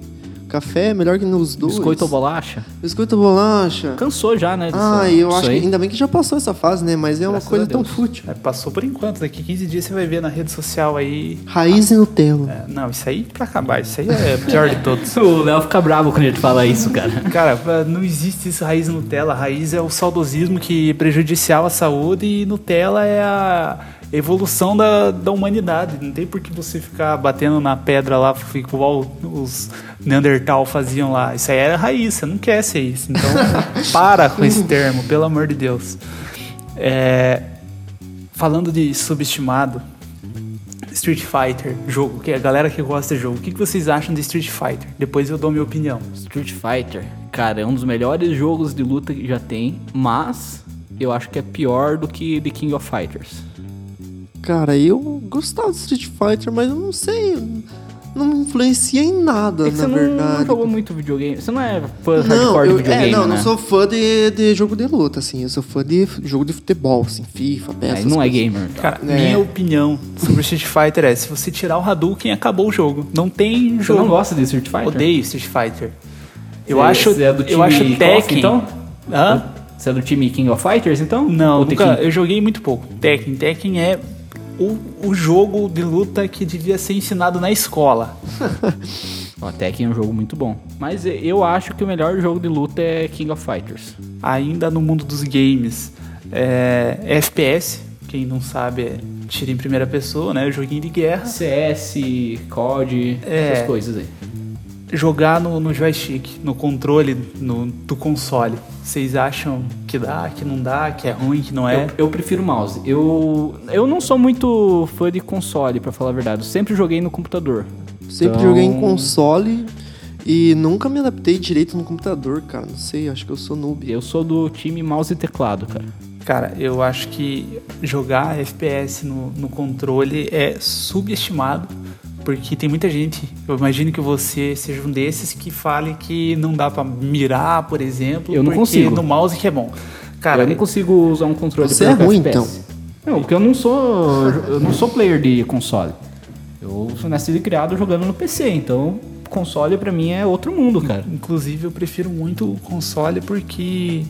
Café é melhor que nos dois. Biscoito ou bolacha? Biscoito ou bolacha. Cansou já, né? Ah, eu acho aí. que ainda bem que já passou essa fase, né? Mas é uma Graças coisa tão fútil. É, passou por enquanto, daqui 15 dias você vai ver na rede social aí. Raiz e Nutella. É, não, isso aí pra acabar, isso aí é pior de todos. [LAUGHS] O Léo fica bravo quando a gente fala isso, cara. [LAUGHS] Cara, não existe isso raiz Nutella. Raiz é o saudosismo que é prejudicial à saúde e Nutella é a evolução da, da humanidade. Não tem por que você ficar batendo na pedra lá, igual os Neandertal faziam lá. Isso aí era raiz, você não quer ser isso. Então, [LAUGHS] para com esse termo, pelo amor de Deus. É, falando de subestimado, Street Fighter, jogo, que a galera que gosta de jogo. O que que vocês acham de Street Fighter? Depois eu dou minha opinião. Street Fighter, cara, é um dos melhores jogos de luta que já tem, mas eu acho que é pior do que The King of Fighters. Cara, eu gostava de Street Fighter, mas eu não sei. Não me influencia em nada, É na você não, verdade. não jogou muito videogame. Você não é fã Não, hardcore eu, de videogame, é, não, né? não sou fã de, de jogo de luta, assim. Eu sou fã de jogo de futebol, assim, FIFA, PES. Aí essas não é coisas. gamer. Cara, É. minha opinião sobre Street Fighter é: se você tirar o Hadouken, acabou o jogo. Não tem Você jogo. não gosta de Street Fighter? Odeio Street Fighter. Eu Você- acho, você é do time eu acho KOF, Tekken. então? Hã? Você é do time King of Fighters, então? Não, nunca, Tekken? eu joguei muito pouco. Tekken, Tekken é o, o jogo de luta que devia ser ensinado na escola. [LAUGHS] Ó, Tekken é um jogo muito bom. Mas eu acho que o melhor jogo de luta é King of Fighters. Ainda no mundo dos games, é, FPS, quem não sabe é tira em primeira pessoa, né? Joguinho de guerra. CS, COD, É. essas coisas aí. Jogar no, no joystick, no controle no, do console. Vocês acham que dá, que não dá, que é ruim, que não é? Eu, eu prefiro mouse. Eu, eu não sou muito fã de console, pra falar a verdade. Eu sempre joguei no computador. Sempre Então- joguei em console e nunca me adaptei direito no computador, cara. Não sei, acho que eu sou noob. Eu sou do time mouse e teclado, cara. Cara, eu acho que jogar FPS no, no controle é subestimado, porque tem muita gente, eu imagino que você seja um desses que fale que não dá pra mirar, por exemplo, Eu não porque consigo. no mouse que é bom. Cara, eu não consigo usar um controle Você pra é ruim, FPS. Não, porque eu não sou. Eu não sou player de console. Eu sou nascido e criado jogando no PC, então console pra mim é outro mundo, cara. Inclusive, eu prefiro muito o console porque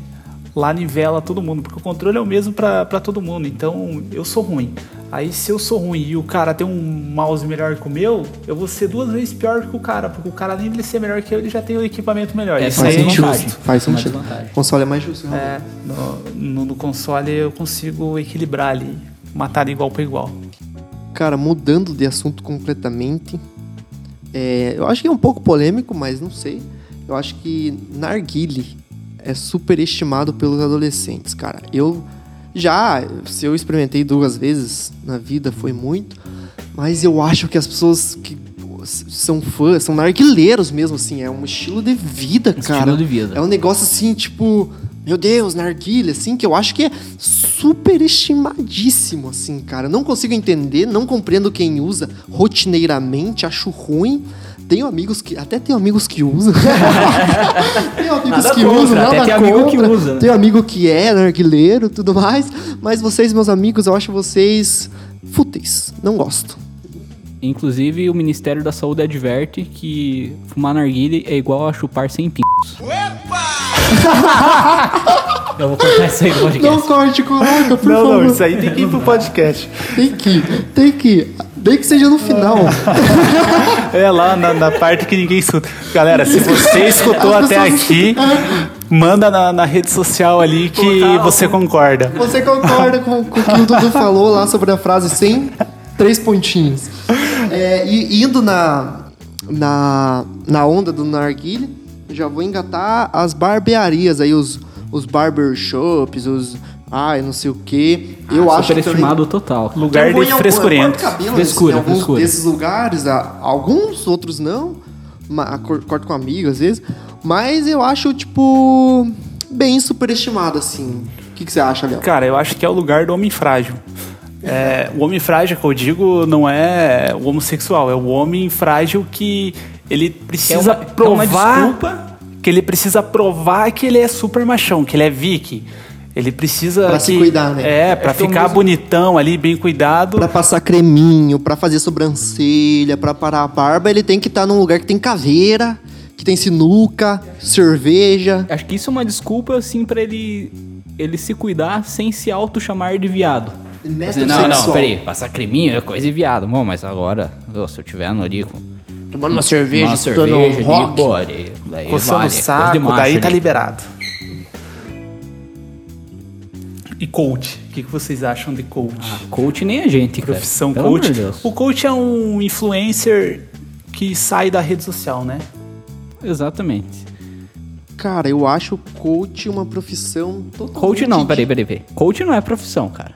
lá nivela todo mundo, porque o controle é o mesmo pra pra todo mundo. Então, eu sou ruim. Aí, se eu sou ruim e o cara tem um mouse melhor que o meu, eu vou ser duas vezes pior que o cara, porque o cara, além de ser melhor que eu, ele já tem o equipamento melhor. É, Isso Faz aí é. Faz Mais sentido. vantagem. Console é mais justo. realmente. É, no, no, no console eu consigo equilibrar ali, matar de igual para igual. Cara, mudando de assunto completamente, é, eu acho que é um pouco polêmico, mas não sei. Eu acho que narguile é superestimado pelos adolescentes, cara. Eu já, se eu experimentei duas vezes na vida, foi muito. Mas eu acho que as pessoas que são fãs, são narguileiros mesmo, assim. É um estilo de vida, cara. Estilo de vida. É um negócio assim, tipo... Meu Deus, narguilha, assim, que eu acho que é super estimadíssimo, assim, cara. Não consigo entender, não compreendo quem usa rotineiramente, acho ruim. Tenho amigos que. Até tenho amigos que usam. [LAUGHS] tenho amigos Nada que contra, usam, até nada tem amigo que contra. usa, né? Tenho amigo que é narguileiro tudo mais. Mas vocês, meus amigos, eu acho vocês fúteis. Não gosto. Inclusive, o Ministério da Saúde adverte que fumar narguile é igual a chupar sem pintos. [LAUGHS] Eu vou cortar isso aí Não podcast. corte, coloca, por Não, favor. não, isso aí tem que ir pro podcast. Tem que, ir, tem que. Nem que seja no final. [LAUGHS] É lá na, na parte que ninguém escuta. Galera, se você [LAUGHS] escutou As até aqui, manda na, na rede social ali que você concorda. Você concorda com, com o que o Dudu falou lá sobre a frase sem três pontinhos. É, e indo na, na, na onda do narguilha, já vou engatar as barbearias aí, os, os barbershops, os... Ai, não sei o quê. Eu acho que também- Superestimado total. Lugar eu de frescurento. eu Frescura, em alguns frescura. desses lugares, a- alguns, outros não. Corto com amigo às vezes. Mas eu acho, tipo, bem superestimado, assim. O que, que você acha, Léo? Cara, eu acho que é o lugar do homem frágil. É, o homem frágil que eu digo não é o homossexual, é o homem frágil que ele precisa É uma- é uma provar desculpa. que ele precisa provar que ele é super machão, que ele é viking. Ele precisa Pra que, se cuidar, né? É, pra É ficar mesmo- bonitão ali, bem cuidado. Pra passar creminho, pra fazer sobrancelha, pra parar a barba, ele tem que estar num lugar que tem caveira, que tem sinuca, cerveja. Acho que isso é uma desculpa, assim, pra ele, ele se cuidar sem se auto-chamar de viado. Dizer, Não, não, peraí, passar creminho é coisa de viado. Bom, mas agora, ô, se eu tiver no ali com Tomando uma cerveja, uma cerveja, um rock. de, pô, aí, daí Coçando vale, o coisa de saco, macho daí tá ali. liberado. E coach? O que, que vocês acham de coach? Ah, coach nem a gente, cara. Profissão Pelo coach. O coach é um influencer que sai da rede social, né? Exatamente. Cara, eu acho coach uma profissão totalmente... Coach não, peraí, peraí, peraí. Coach não é profissão, cara.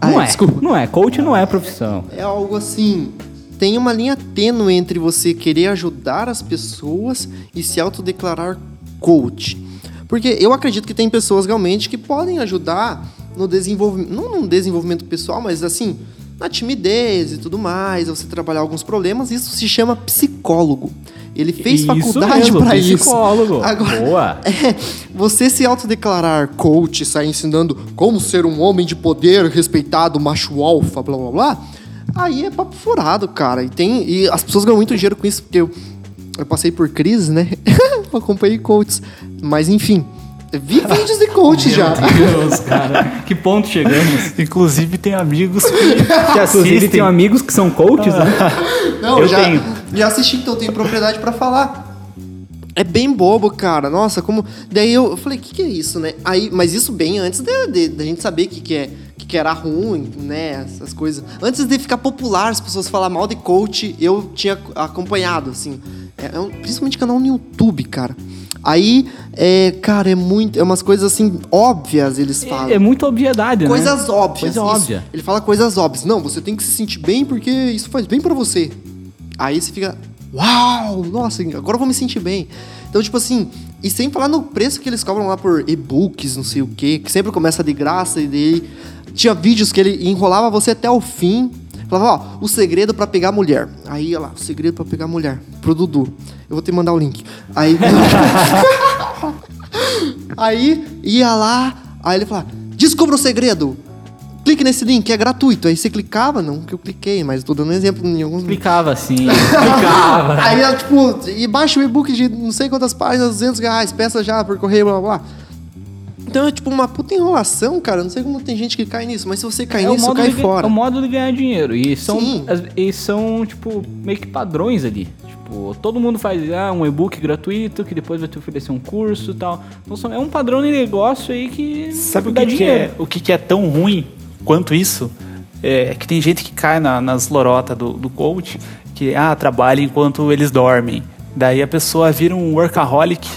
Ah, Não é, é, desculpa. não é. Coach não é profissão. É algo assim. Tem uma linha tênue entre você querer ajudar as pessoas e se autodeclarar coach. Porque eu acredito que tem pessoas realmente que podem ajudar no desenvolvimento, não no desenvolvimento pessoal, mas assim, na timidez e tudo mais, você trabalhar alguns problemas, isso se chama psicólogo. Ele fez Isso faculdade para isso. psicólogo. Agora, Boa. [LAUGHS] é, você se autodeclarar coach, sair ensinando como ser um homem de poder, respeitado, macho alfa, blá blá blá, aí é papo furado, cara. E, tem, e as pessoas ganham muito dinheiro com isso, porque eu, eu passei por crise, né? [LAUGHS] eu acompanhei coaches. Mas enfim, vi vídeos de coach já. Deus, cara. [LAUGHS] Que ponto chegamos? Inclusive tem amigos que, [LAUGHS] assistem. tem amigos que são coaches, né? [LAUGHS] Não, Eu já, tenho. já assisti, então eu tenho propriedade pra falar. É bem bobo, cara. Nossa, como. Daí eu, falei, o que, que é isso, né? Aí, mas isso bem antes da de, da gente saber o que, que, é, que, que era ruim, né? Essas coisas. Antes de ficar popular, as pessoas falar mal de coach, eu tinha acompanhado, assim. É, é um, principalmente canal no YouTube, cara. Aí, é, cara, é muito. É umas coisas assim, óbvias, eles falam. É, é muita obviedade, né? Coisas óbvias. Coisa isso. óbvia. Ele fala coisas óbvias. Não, você tem que se sentir bem porque isso faz bem pra você. Aí você fica, uau, nossa, agora eu vou me sentir bem. Então, tipo assim, e sem falar no preço que eles cobram lá por e-books, não sei o quê, que sempre começa de graça e daí tinha vídeos que ele enrolava você até o fim. Falava, ó, o segredo pra pegar mulher. Aí, ia lá, o segredo pra pegar mulher. Pro Dudu. Eu vou te mandar o link. Aí. [LAUGHS] Aí ia lá, aí ele falava: descubra o segredo. Clique nesse link, é gratuito. Aí você clicava, não que eu cliquei, mas tô dando um exemplo em alguns Explicava assim, explicava. [LAUGHS] Aí tipo, e baixa o e-book de não sei quantas páginas, 200 reais, peça já por correio, blá blá blá. Então é tipo uma puta enrolação, cara. Não sei como tem gente que cai nisso, mas se você cair É o, nisso, cai de, fora. é o modo de ganhar dinheiro. E são, as- e são, tipo, meio que padrões ali. Tipo, todo mundo faz ah, um e-book gratuito, que depois vai te oferecer um curso e tal. Então é um padrão de negócio aí que Sabe o dá que, que dinheiro. é, o que, que é tão ruim quanto isso? É que tem gente que cai na- nas lorotas do, do coach que ah, trabalha enquanto eles dormem. Daí a pessoa vira um workaholic.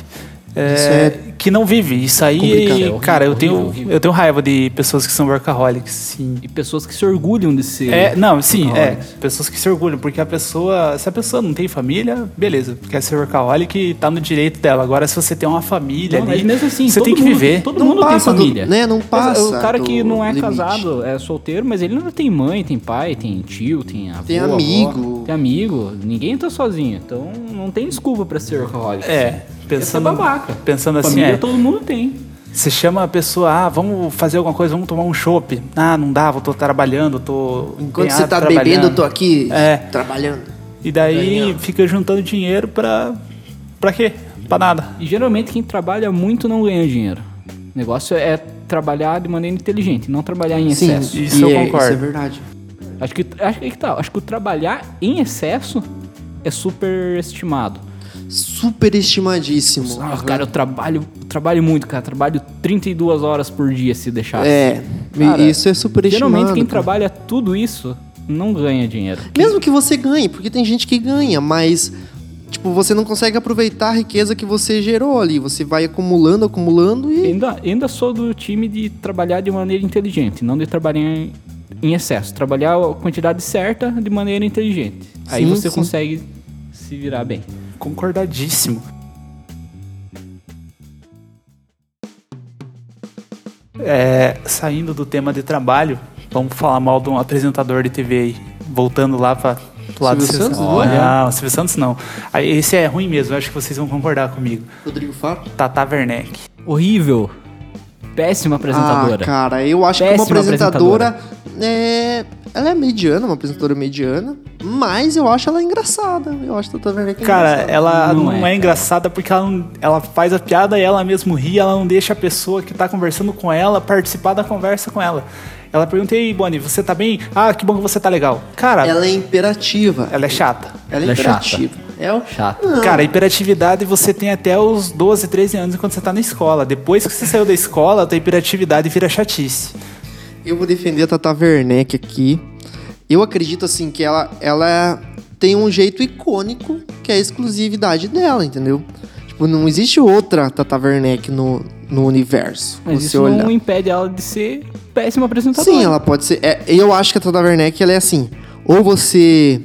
é, Isso é que não vive. Isso aí, Complicado. É horrível, cara, eu horrível, tenho, horrível. eu tenho raiva de pessoas que são workaholics, sim. E pessoas que se orgulham de ser. É, não, sim, é. Pessoas que se orgulham, porque a pessoa, se a pessoa não tem família, beleza, quer ser workaholic, tá no direito dela. Agora, se você tem uma família Não, ali, mas mesmo assim, você tem que mundo- viver. Todo Não mundo tem passa do- família. né, não passa O cara que não é limite. casado, é solteiro, mas ele ainda tem mãe, tem pai, tem tio, tem avô, Tem avó, amigo. tem amigo. Ninguém tá sozinho. Então não tem desculpa pra ser workaholic. É, Pensando pensando, babaca. pensando assim, Família é, todo mundo tem. você chama a pessoa, ah, vamos fazer alguma coisa, vamos tomar um chopp. Ah, não dá, vou tô trabalhando, tô Enquanto você tá bebendo, eu tô aqui É. trabalhando. E daí Ganhando. fica juntando dinheiro pra. pra quê? Pra nada. E geralmente quem trabalha muito não ganha dinheiro. O negócio é trabalhar de maneira inteligente, não trabalhar em Sim, excesso. Isso eu e é- concordo. Isso é verdade. Acho que, acho que tá. Acho que o trabalhar em excesso é super estimado. Super estimadíssimo. Ah, cara, eu trabalho, trabalho muito, cara. Trabalho 32 horas por dia se deixar. É, Cara, isso é super estimado. Geralmente quem cara. trabalha tudo isso não ganha dinheiro. Mesmo que você ganhe, porque tem gente que ganha, mas tipo, você não consegue aproveitar a riqueza que você gerou ali. Você vai acumulando, acumulando e Ainda, ainda sou do time de trabalhar de maneira inteligente, não de trabalhar em, em excesso. Trabalhar a quantidade certa de maneira inteligente. Aí Sim, você sim. consegue se virar bem. Concordadíssimo. É, saindo do tema de trabalho, vamos falar mal de um apresentador de TV aí. Voltando lá para pro lado Silvio do Santos? Olha. Não, Silvio Santos não. Esse é ruim mesmo, eu acho que vocês vão concordar comigo. Rodrigo Faro. Tata Werneck. Horrível. Péssima apresentadora. Ah, cara, eu acho que Péssima uma apresentadora, é, ela é mediana, uma apresentadora mediana, mas eu acho ela engraçada. Eu acho que Werneck é Cara, engraçada. ela Não não, é, é, engraçada porque ela, não- ela faz a piada e ela mesmo ri, ela não deixa a pessoa que tá conversando com ela participar da conversa com ela. Ela pergunta, ei, Bonnie, você tá bem? Ah, que bom que você tá legal. Cara, ela, Ela é imperativa. é chata. Ela é Ela é chata. É o... Chato. Não, Cara, hiperatividade você tem até os 12, 13 anos enquanto você tá na escola. Depois que você saiu da escola, a tua hiperatividade vira chatice. Eu vou defender a Tata Werneck aqui. Eu acredito, assim, que ela, ela tem um jeito icônico que é a exclusividade dela, entendeu? Tipo, não existe outra Tata Werneck no, no universo. Mas isso olhar. não impede ela de ser péssima apresentadora. Sim, ela pode ser. é, eu acho que a Tata Werneck ela é assim: ou você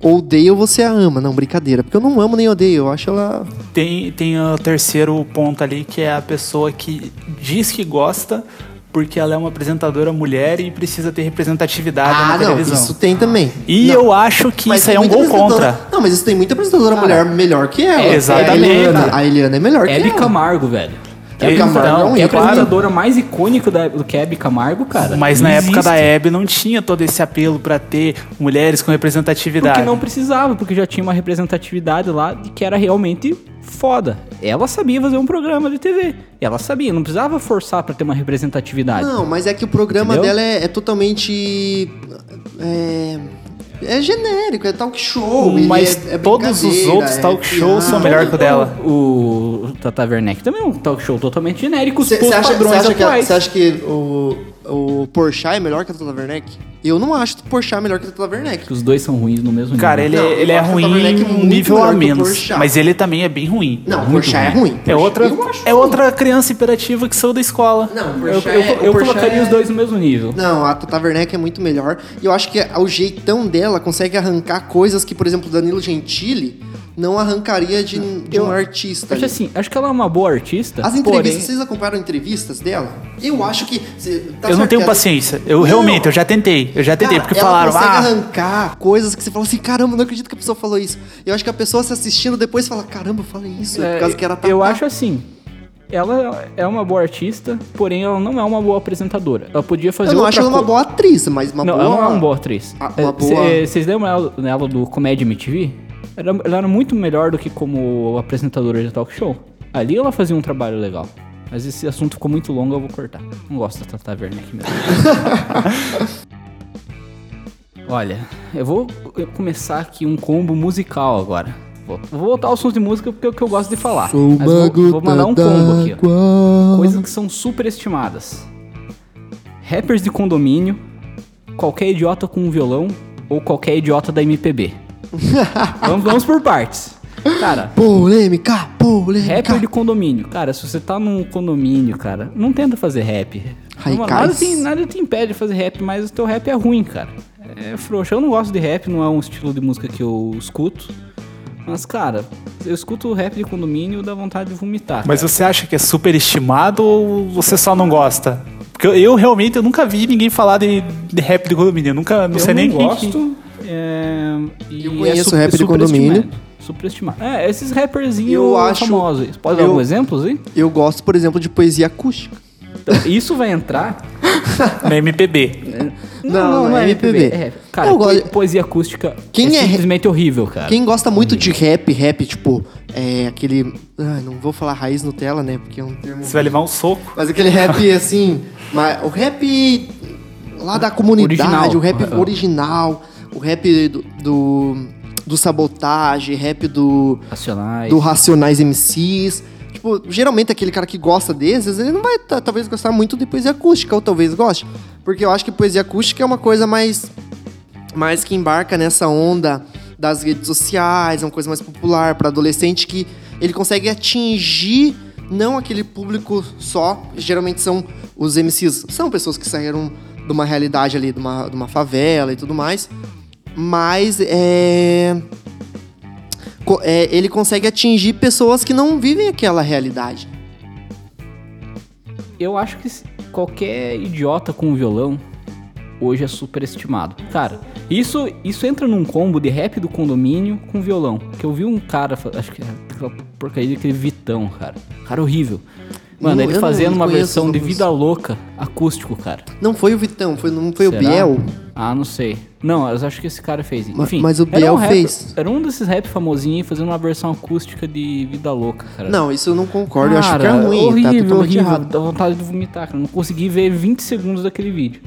odeia ou você a ama. Não, brincadeira. Porque eu não amo nem odeio. Eu acho ela. Tem, tem o terceiro ponto ali, que é a pessoa que diz que gosta porque ela é uma apresentadora mulher e precisa ter representatividade Ah, na não, televisão. isso tem também. E Não, eu acho que mas isso aí é um gol contra. Não, mas isso tem muita apresentadora mulher melhor que ela. é, exatamente. A Eliana, a Eliana é melhor que Hebe ela. Camargo, velho. Hebe Então, Camargo é um Que é a apresentadora mais icônica da- do que Hebe Camargo, cara. Mas Não na época da existe. Hebe não tinha todo esse apelo pra ter mulheres com representatividade. Porque não precisava, porque já tinha uma representatividade lá de que era realmente foda. Ela sabia fazer um programa de TV. Ela sabia, não precisava forçar pra ter uma representatividade. Não, mas é que o programa Entendeu? dela é, é totalmente. É, é genérico, é talk show. Mas é- é todos os outros é talk shows são melhor que o dela. O, Tata Werneck também é um talk show totalmente genérico, Você os acha, padrões acha que, atuais. cê acha que o, o Porchat é melhor que a Tata Werneck? Eu não acho o Porchat melhor que a Tata Werneck. Os dois são ruins no mesmo Cara, ele, Não, é- eu ele é o ruim em um nível a o menos. Mas ele também é bem ruim. Não, o muito Porchat é ruim. É outra, Eu é outra criança imperativa que saiu da escola. Não, o Eu, Porchat eu, é- o eu Porchat colocaria é- os dois no mesmo nível. Não, a Tata Werneck é muito melhor. E eu acho que o jeitão dela consegue arrancar coisas que, por exemplo, o Danilo Gentili não arrancaria de, de Eu um artista. Acho ali. assim, acho que ela é uma boa artista. As entrevistas, porém- vocês acompanharam entrevistas dela? Eu acho que. cê- tá eu não tenho ela- paciência. Eu Não. realmente, eu já tentei. Eu já tentei, Cara, porque ela falaram, consegue ah, arrancar coisas que você fala assim, caramba, não acredito que a pessoa falou isso. Eu acho que a pessoa se assistindo depois fala, caramba, eu falei isso, é, por causa que era eu Tatá. acho assim. Ela é uma boa artista, porém ela não é uma boa apresentadora. Ela podia fazer Eu não outra acho ela uma boa atriz, mas uma não, boa. ela não é uma boa atriz. Uma É, boa- Vocês lembram ela, nela do Comédia MTV? Ela, ela era muito melhor do que como apresentadora de talk show. Ali ela fazia um trabalho legal. Mas esse assunto ficou muito longo, eu vou cortar. Não gosto da Tata Werneck mesmo. [LAUGHS] Olha, eu vou começar aqui um combo musical agora. Vou, vou voltar ao assunto de música porque é o que eu gosto de falar. Mas vou, vou mandar um combo aqui. ó. Coisas que são super estimadas. Rappers de condomínio, qualquer idiota com um violão ou qualquer idiota da MPB. [LAUGHS] vamos, vamos por partes. Cara, Polêmica, polêmica. rapper de condomínio. Cara, se você tá num condomínio, cara, não tenta fazer rap. Não, nada, tem, nada te impede de fazer rap, mas o teu rap é ruim, cara. É frouxo. Eu não gosto de rap, não é um estilo de música que eu escuto. Mas, cara, eu escuto rap de condomínio e dá vontade de vomitar. Mas cara. você acha que é superestimado ou você só não gosta? Porque eu, eu realmente eu nunca vi ninguém falar de, de rap de condomínio. Eu nunca, não eu sei nem não quem gosto. É, e Eu conheço su- rap de condomínio. Superestimado. É, esses rapperzinhos Eu acho- famosos. Pode dar eu- alguns exemplos aí? Eu gosto, por exemplo, de poesia acústica. Então, isso vai entrar [LAUGHS] na MPB. Não, não é MPB. É, cara, Eu po- gosto- poesia acústica Quem é é- simplesmente horrível, cara. Quem gosta muito de rap, rap, tipo, é aquele. Ai, não vou falar raiz Nutella, né? Porque é um termo. Você vai levar um soco. Mas aquele rap [LAUGHS] assim. mas o rap lá da comunidade, Original. o rap Ah, ah. original, o rap do. do, do sabotagem, rap do. Racionais. do Racionais MCs. Tipo, geralmente aquele cara que gosta desses, ele não vai ta- talvez gostar muito de poesia acústica, ou talvez goste. Porque eu acho que poesia acústica é uma coisa mais. mais que embarca nessa onda das redes sociais, é uma coisa mais popular para adolescente que ele consegue atingir não aquele público só, geralmente são os MCs, são pessoas que saíram de uma realidade ali, de uma, de uma favela e tudo mais, mas é é, ele consegue atingir pessoas que não vivem aquela realidade. Eu acho que qualquer idiota com violão hoje é superestimado. Cara, isso, isso entra num combo de rap do condomínio com violão. Que eu vi um cara, acho que é aquela porcaria daquele Vitão, cara. Cara horrível. Mano, ele eu fazendo uma versão de. Vida Louca acústico, cara. Não foi o Vitão, foi, não foi o Será? Biel. Ah, não sei. Não, eu acho que esse cara fez. Enfim, mas o era Biel um rapper- fez. Era um desses rap famosinhos fazendo uma versão acústica de Vida Louca, cara. Não, isso eu não concordo, eu acho que é Cara, ruim, horrível, tá totalmente horrível. errado. Dá vontade de vomitar, cara. Não consegui ver 20 segundos daquele vídeo.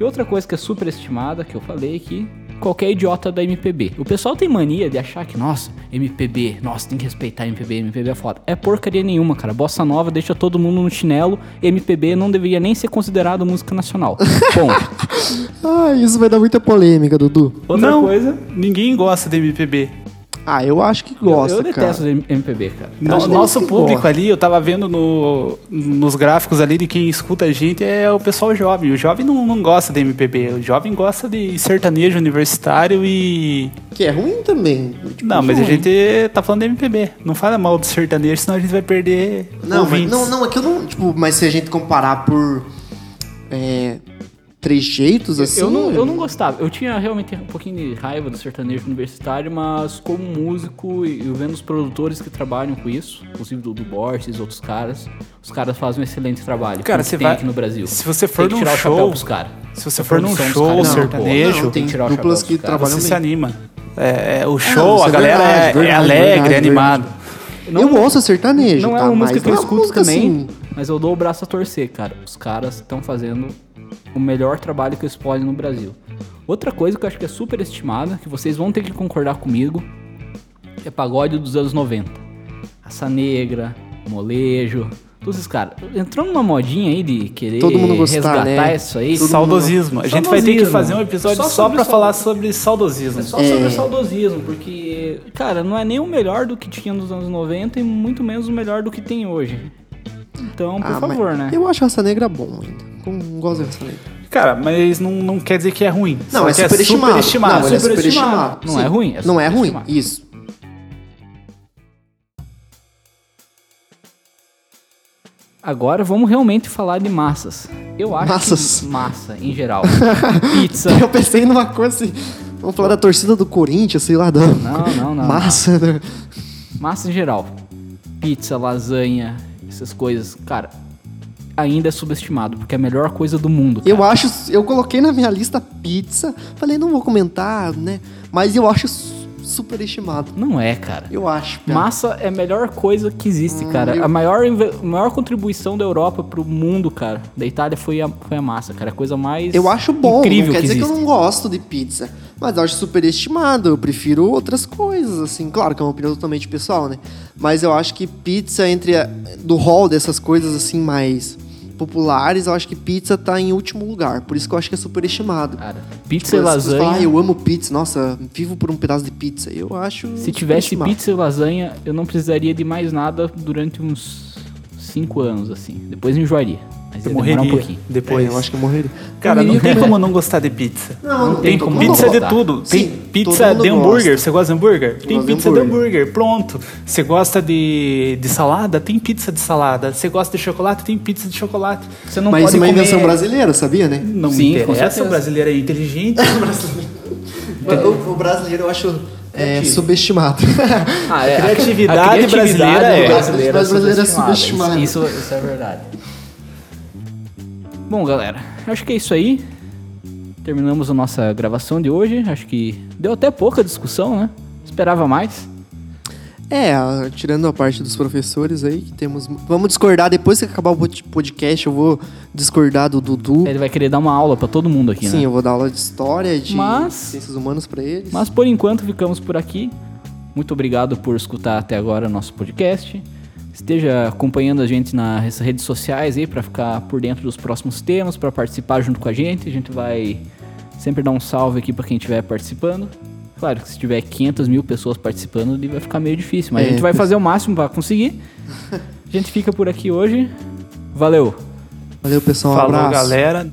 E outra coisa que é superestimada, que eu falei aqui, qualquer idiota da MPB. O pessoal tem mania de achar que, nossa, MPB, nossa, tem que respeitar MPB, MPB é foda. É porcaria nenhuma, cara. Bossa Nova deixa todo mundo no chinelo, MPB não deveria nem ser considerado música nacional. [LAUGHS] Ponto. Ah, isso vai dar muita polêmica, Dudu. Outra não, coisa, ninguém gosta de MPB. Ah, eu acho que gosta, eu, eu cara. detesto MPB, cara. No- que nosso público gostam. ali, eu tava vendo no, nos gráficos ali de quem escuta a gente é o pessoal jovem. O jovem não, não gosta de MPB, o jovem gosta de sertanejo universitário e. Que é ruim também. Tipo, Não, mas a ruim. gente tá falando de MPB. Não fala mal do sertanejo, senão a gente vai perder. Não, mas, ouvintes. não, não, é que eu não. Tipo, mas se a gente comparar por. É, trejeitos, assim. Eu não, eu não gostava. Eu tinha realmente um pouquinho de raiva do sertanejo universitário, mas como músico e eu vendo os produtores que trabalham com isso, inclusive do, do Borges e outros caras, os caras fazem um excelente trabalho. Cara, você tem vai- aqui no Brasil. se você for tem que num tirar o show- chapéu pros caras. Se você for num show é muito sertanejo, Não, tem tem que tirar o duplas chapéu que trabalham você se anima. É, é, o show, isso a é galera verdade, é, é verdade, alegre, verdade, é animado. Não- eu ouço sertanejo, Não é tá? uma música Mas que eu não é escuto também, assim. mas eu dou o braço a torcer, cara. Os caras estão fazendo o melhor trabalho que eles podem no Brasil. Outra coisa que eu acho que é super estimada, que vocês vão ter que concordar comigo, é pagode dos anos 90. Raça Negra, Molejo, todos esses caras. Entrou numa modinha aí de querer Todo mundo gostar, resgatar né? isso aí. Todo Saudosismo. A gente vai ter que Saudosismo. fazer um episódio Só só, saud- falar sobre saudosismo. É só sobre saudosismo, porque, cara, não é nem o melhor do que tinha nos anos 90 e muito menos o melhor do que tem hoje. Então, por Ah, favor, né? Eu acho Raça Negra bom ainda. Não gosto de Raça Negra. Cara, mas não, não quer dizer que é ruim. Não, é que superestimado. superestimado. Não, ele é superestimado. Não Sim. é ruim, é não é ruim, isso. Agora vamos realmente falar de massas. Eu acho Massas. que massa, em geral. [LAUGHS] Pizza. Eu pensei numa coisa assim. Vamos falar da torcida do Corinthians, sei lá, da Não, não, não. massa. né? Massa em geral. Pizza, lasanha, essas coisas. Cara, ainda é subestimado, porque é a melhor coisa do mundo. Eu cara. acho. Eu coloquei na minha lista pizza. Falei, não vou comentar, né? Mas eu acho su- superestimado. Não é, cara. Eu acho. cara. Massa é a melhor coisa que existe, cara. eu- A maior, maior contribuição da Europa pro mundo, cara, da Itália foi a, foi a massa, cara. A coisa mais Eu acho bom, incrível não quer que dizer existe. que eu não gosto de pizza. Mas eu acho superestimado, eu prefiro outras coisas, assim. Claro que é uma opinião totalmente pessoal, né? Mas eu acho que pizza entre a, do hall dessas coisas, assim, mais populares, eu acho que pizza tá em último lugar. Por isso que eu acho que é superestimado. Cara, pizza Tipo, e as pessoas falam, lasanha. ah, eu amo pizza. Nossa, vivo por um pedaço de pizza. Eu acho. Se tivesse pizza e lasanha, eu não precisaria de mais nada durante uns 5 anos, assim. Depois enjoaria. Mas Eu morreria um pouquinho. depois. É, eu acho que eu morreria. Cara, não Morreria. tem como não gostar de pizza. Não, tem como não Pizza de gostar. tudo. Sim, Tem pizza de hambúrguer. gosta. Você gosta de hambúrguer? Tem de pizza de hambúrguer. hambúrguer. Pronto. Você gosta de, de salada? Tem pizza de salada. Você gosta de chocolate? Tem pizza de chocolate. Você não Mas pode isso é uma comer... invenção brasileira, sabia, né? Não Sim, me interessa. O brasileiro é inteligente. [LAUGHS] O, o brasileiro eu acho é, subestimado. Ah, é, a- criatividade a criatividade brasileira é- brasileira brasileira é subestimada. subestimada. Isso, isso é verdade. Bom, galera, acho que é isso aí. Terminamos a nossa gravação de hoje. Acho que deu até pouca discussão, né? Esperava mais. É, tirando a parte dos professores aí, que temos. Vamos discordar depois que acabar o pod- podcast. Eu vou discordar do Dudu. Ele vai querer dar uma aula pra todo mundo aqui, Sim, né? eu vou dar aula de história, de Mas- ciências humanas pra eles. Mas por enquanto ficamos por aqui. Muito obrigado por escutar até agora o nosso podcast. Esteja acompanhando a gente nas redes sociais aí para ficar por dentro dos próximos temas, para participar junto com a gente. A gente vai sempre dar um salve aqui para quem estiver participando. Claro que se tiver 500 mil pessoas participando, ele vai ficar meio difícil, mas a É. gente vai fazer o máximo para conseguir. A gente fica por aqui hoje. Valeu! Valeu, pessoal. Um Falou, abraço. galera.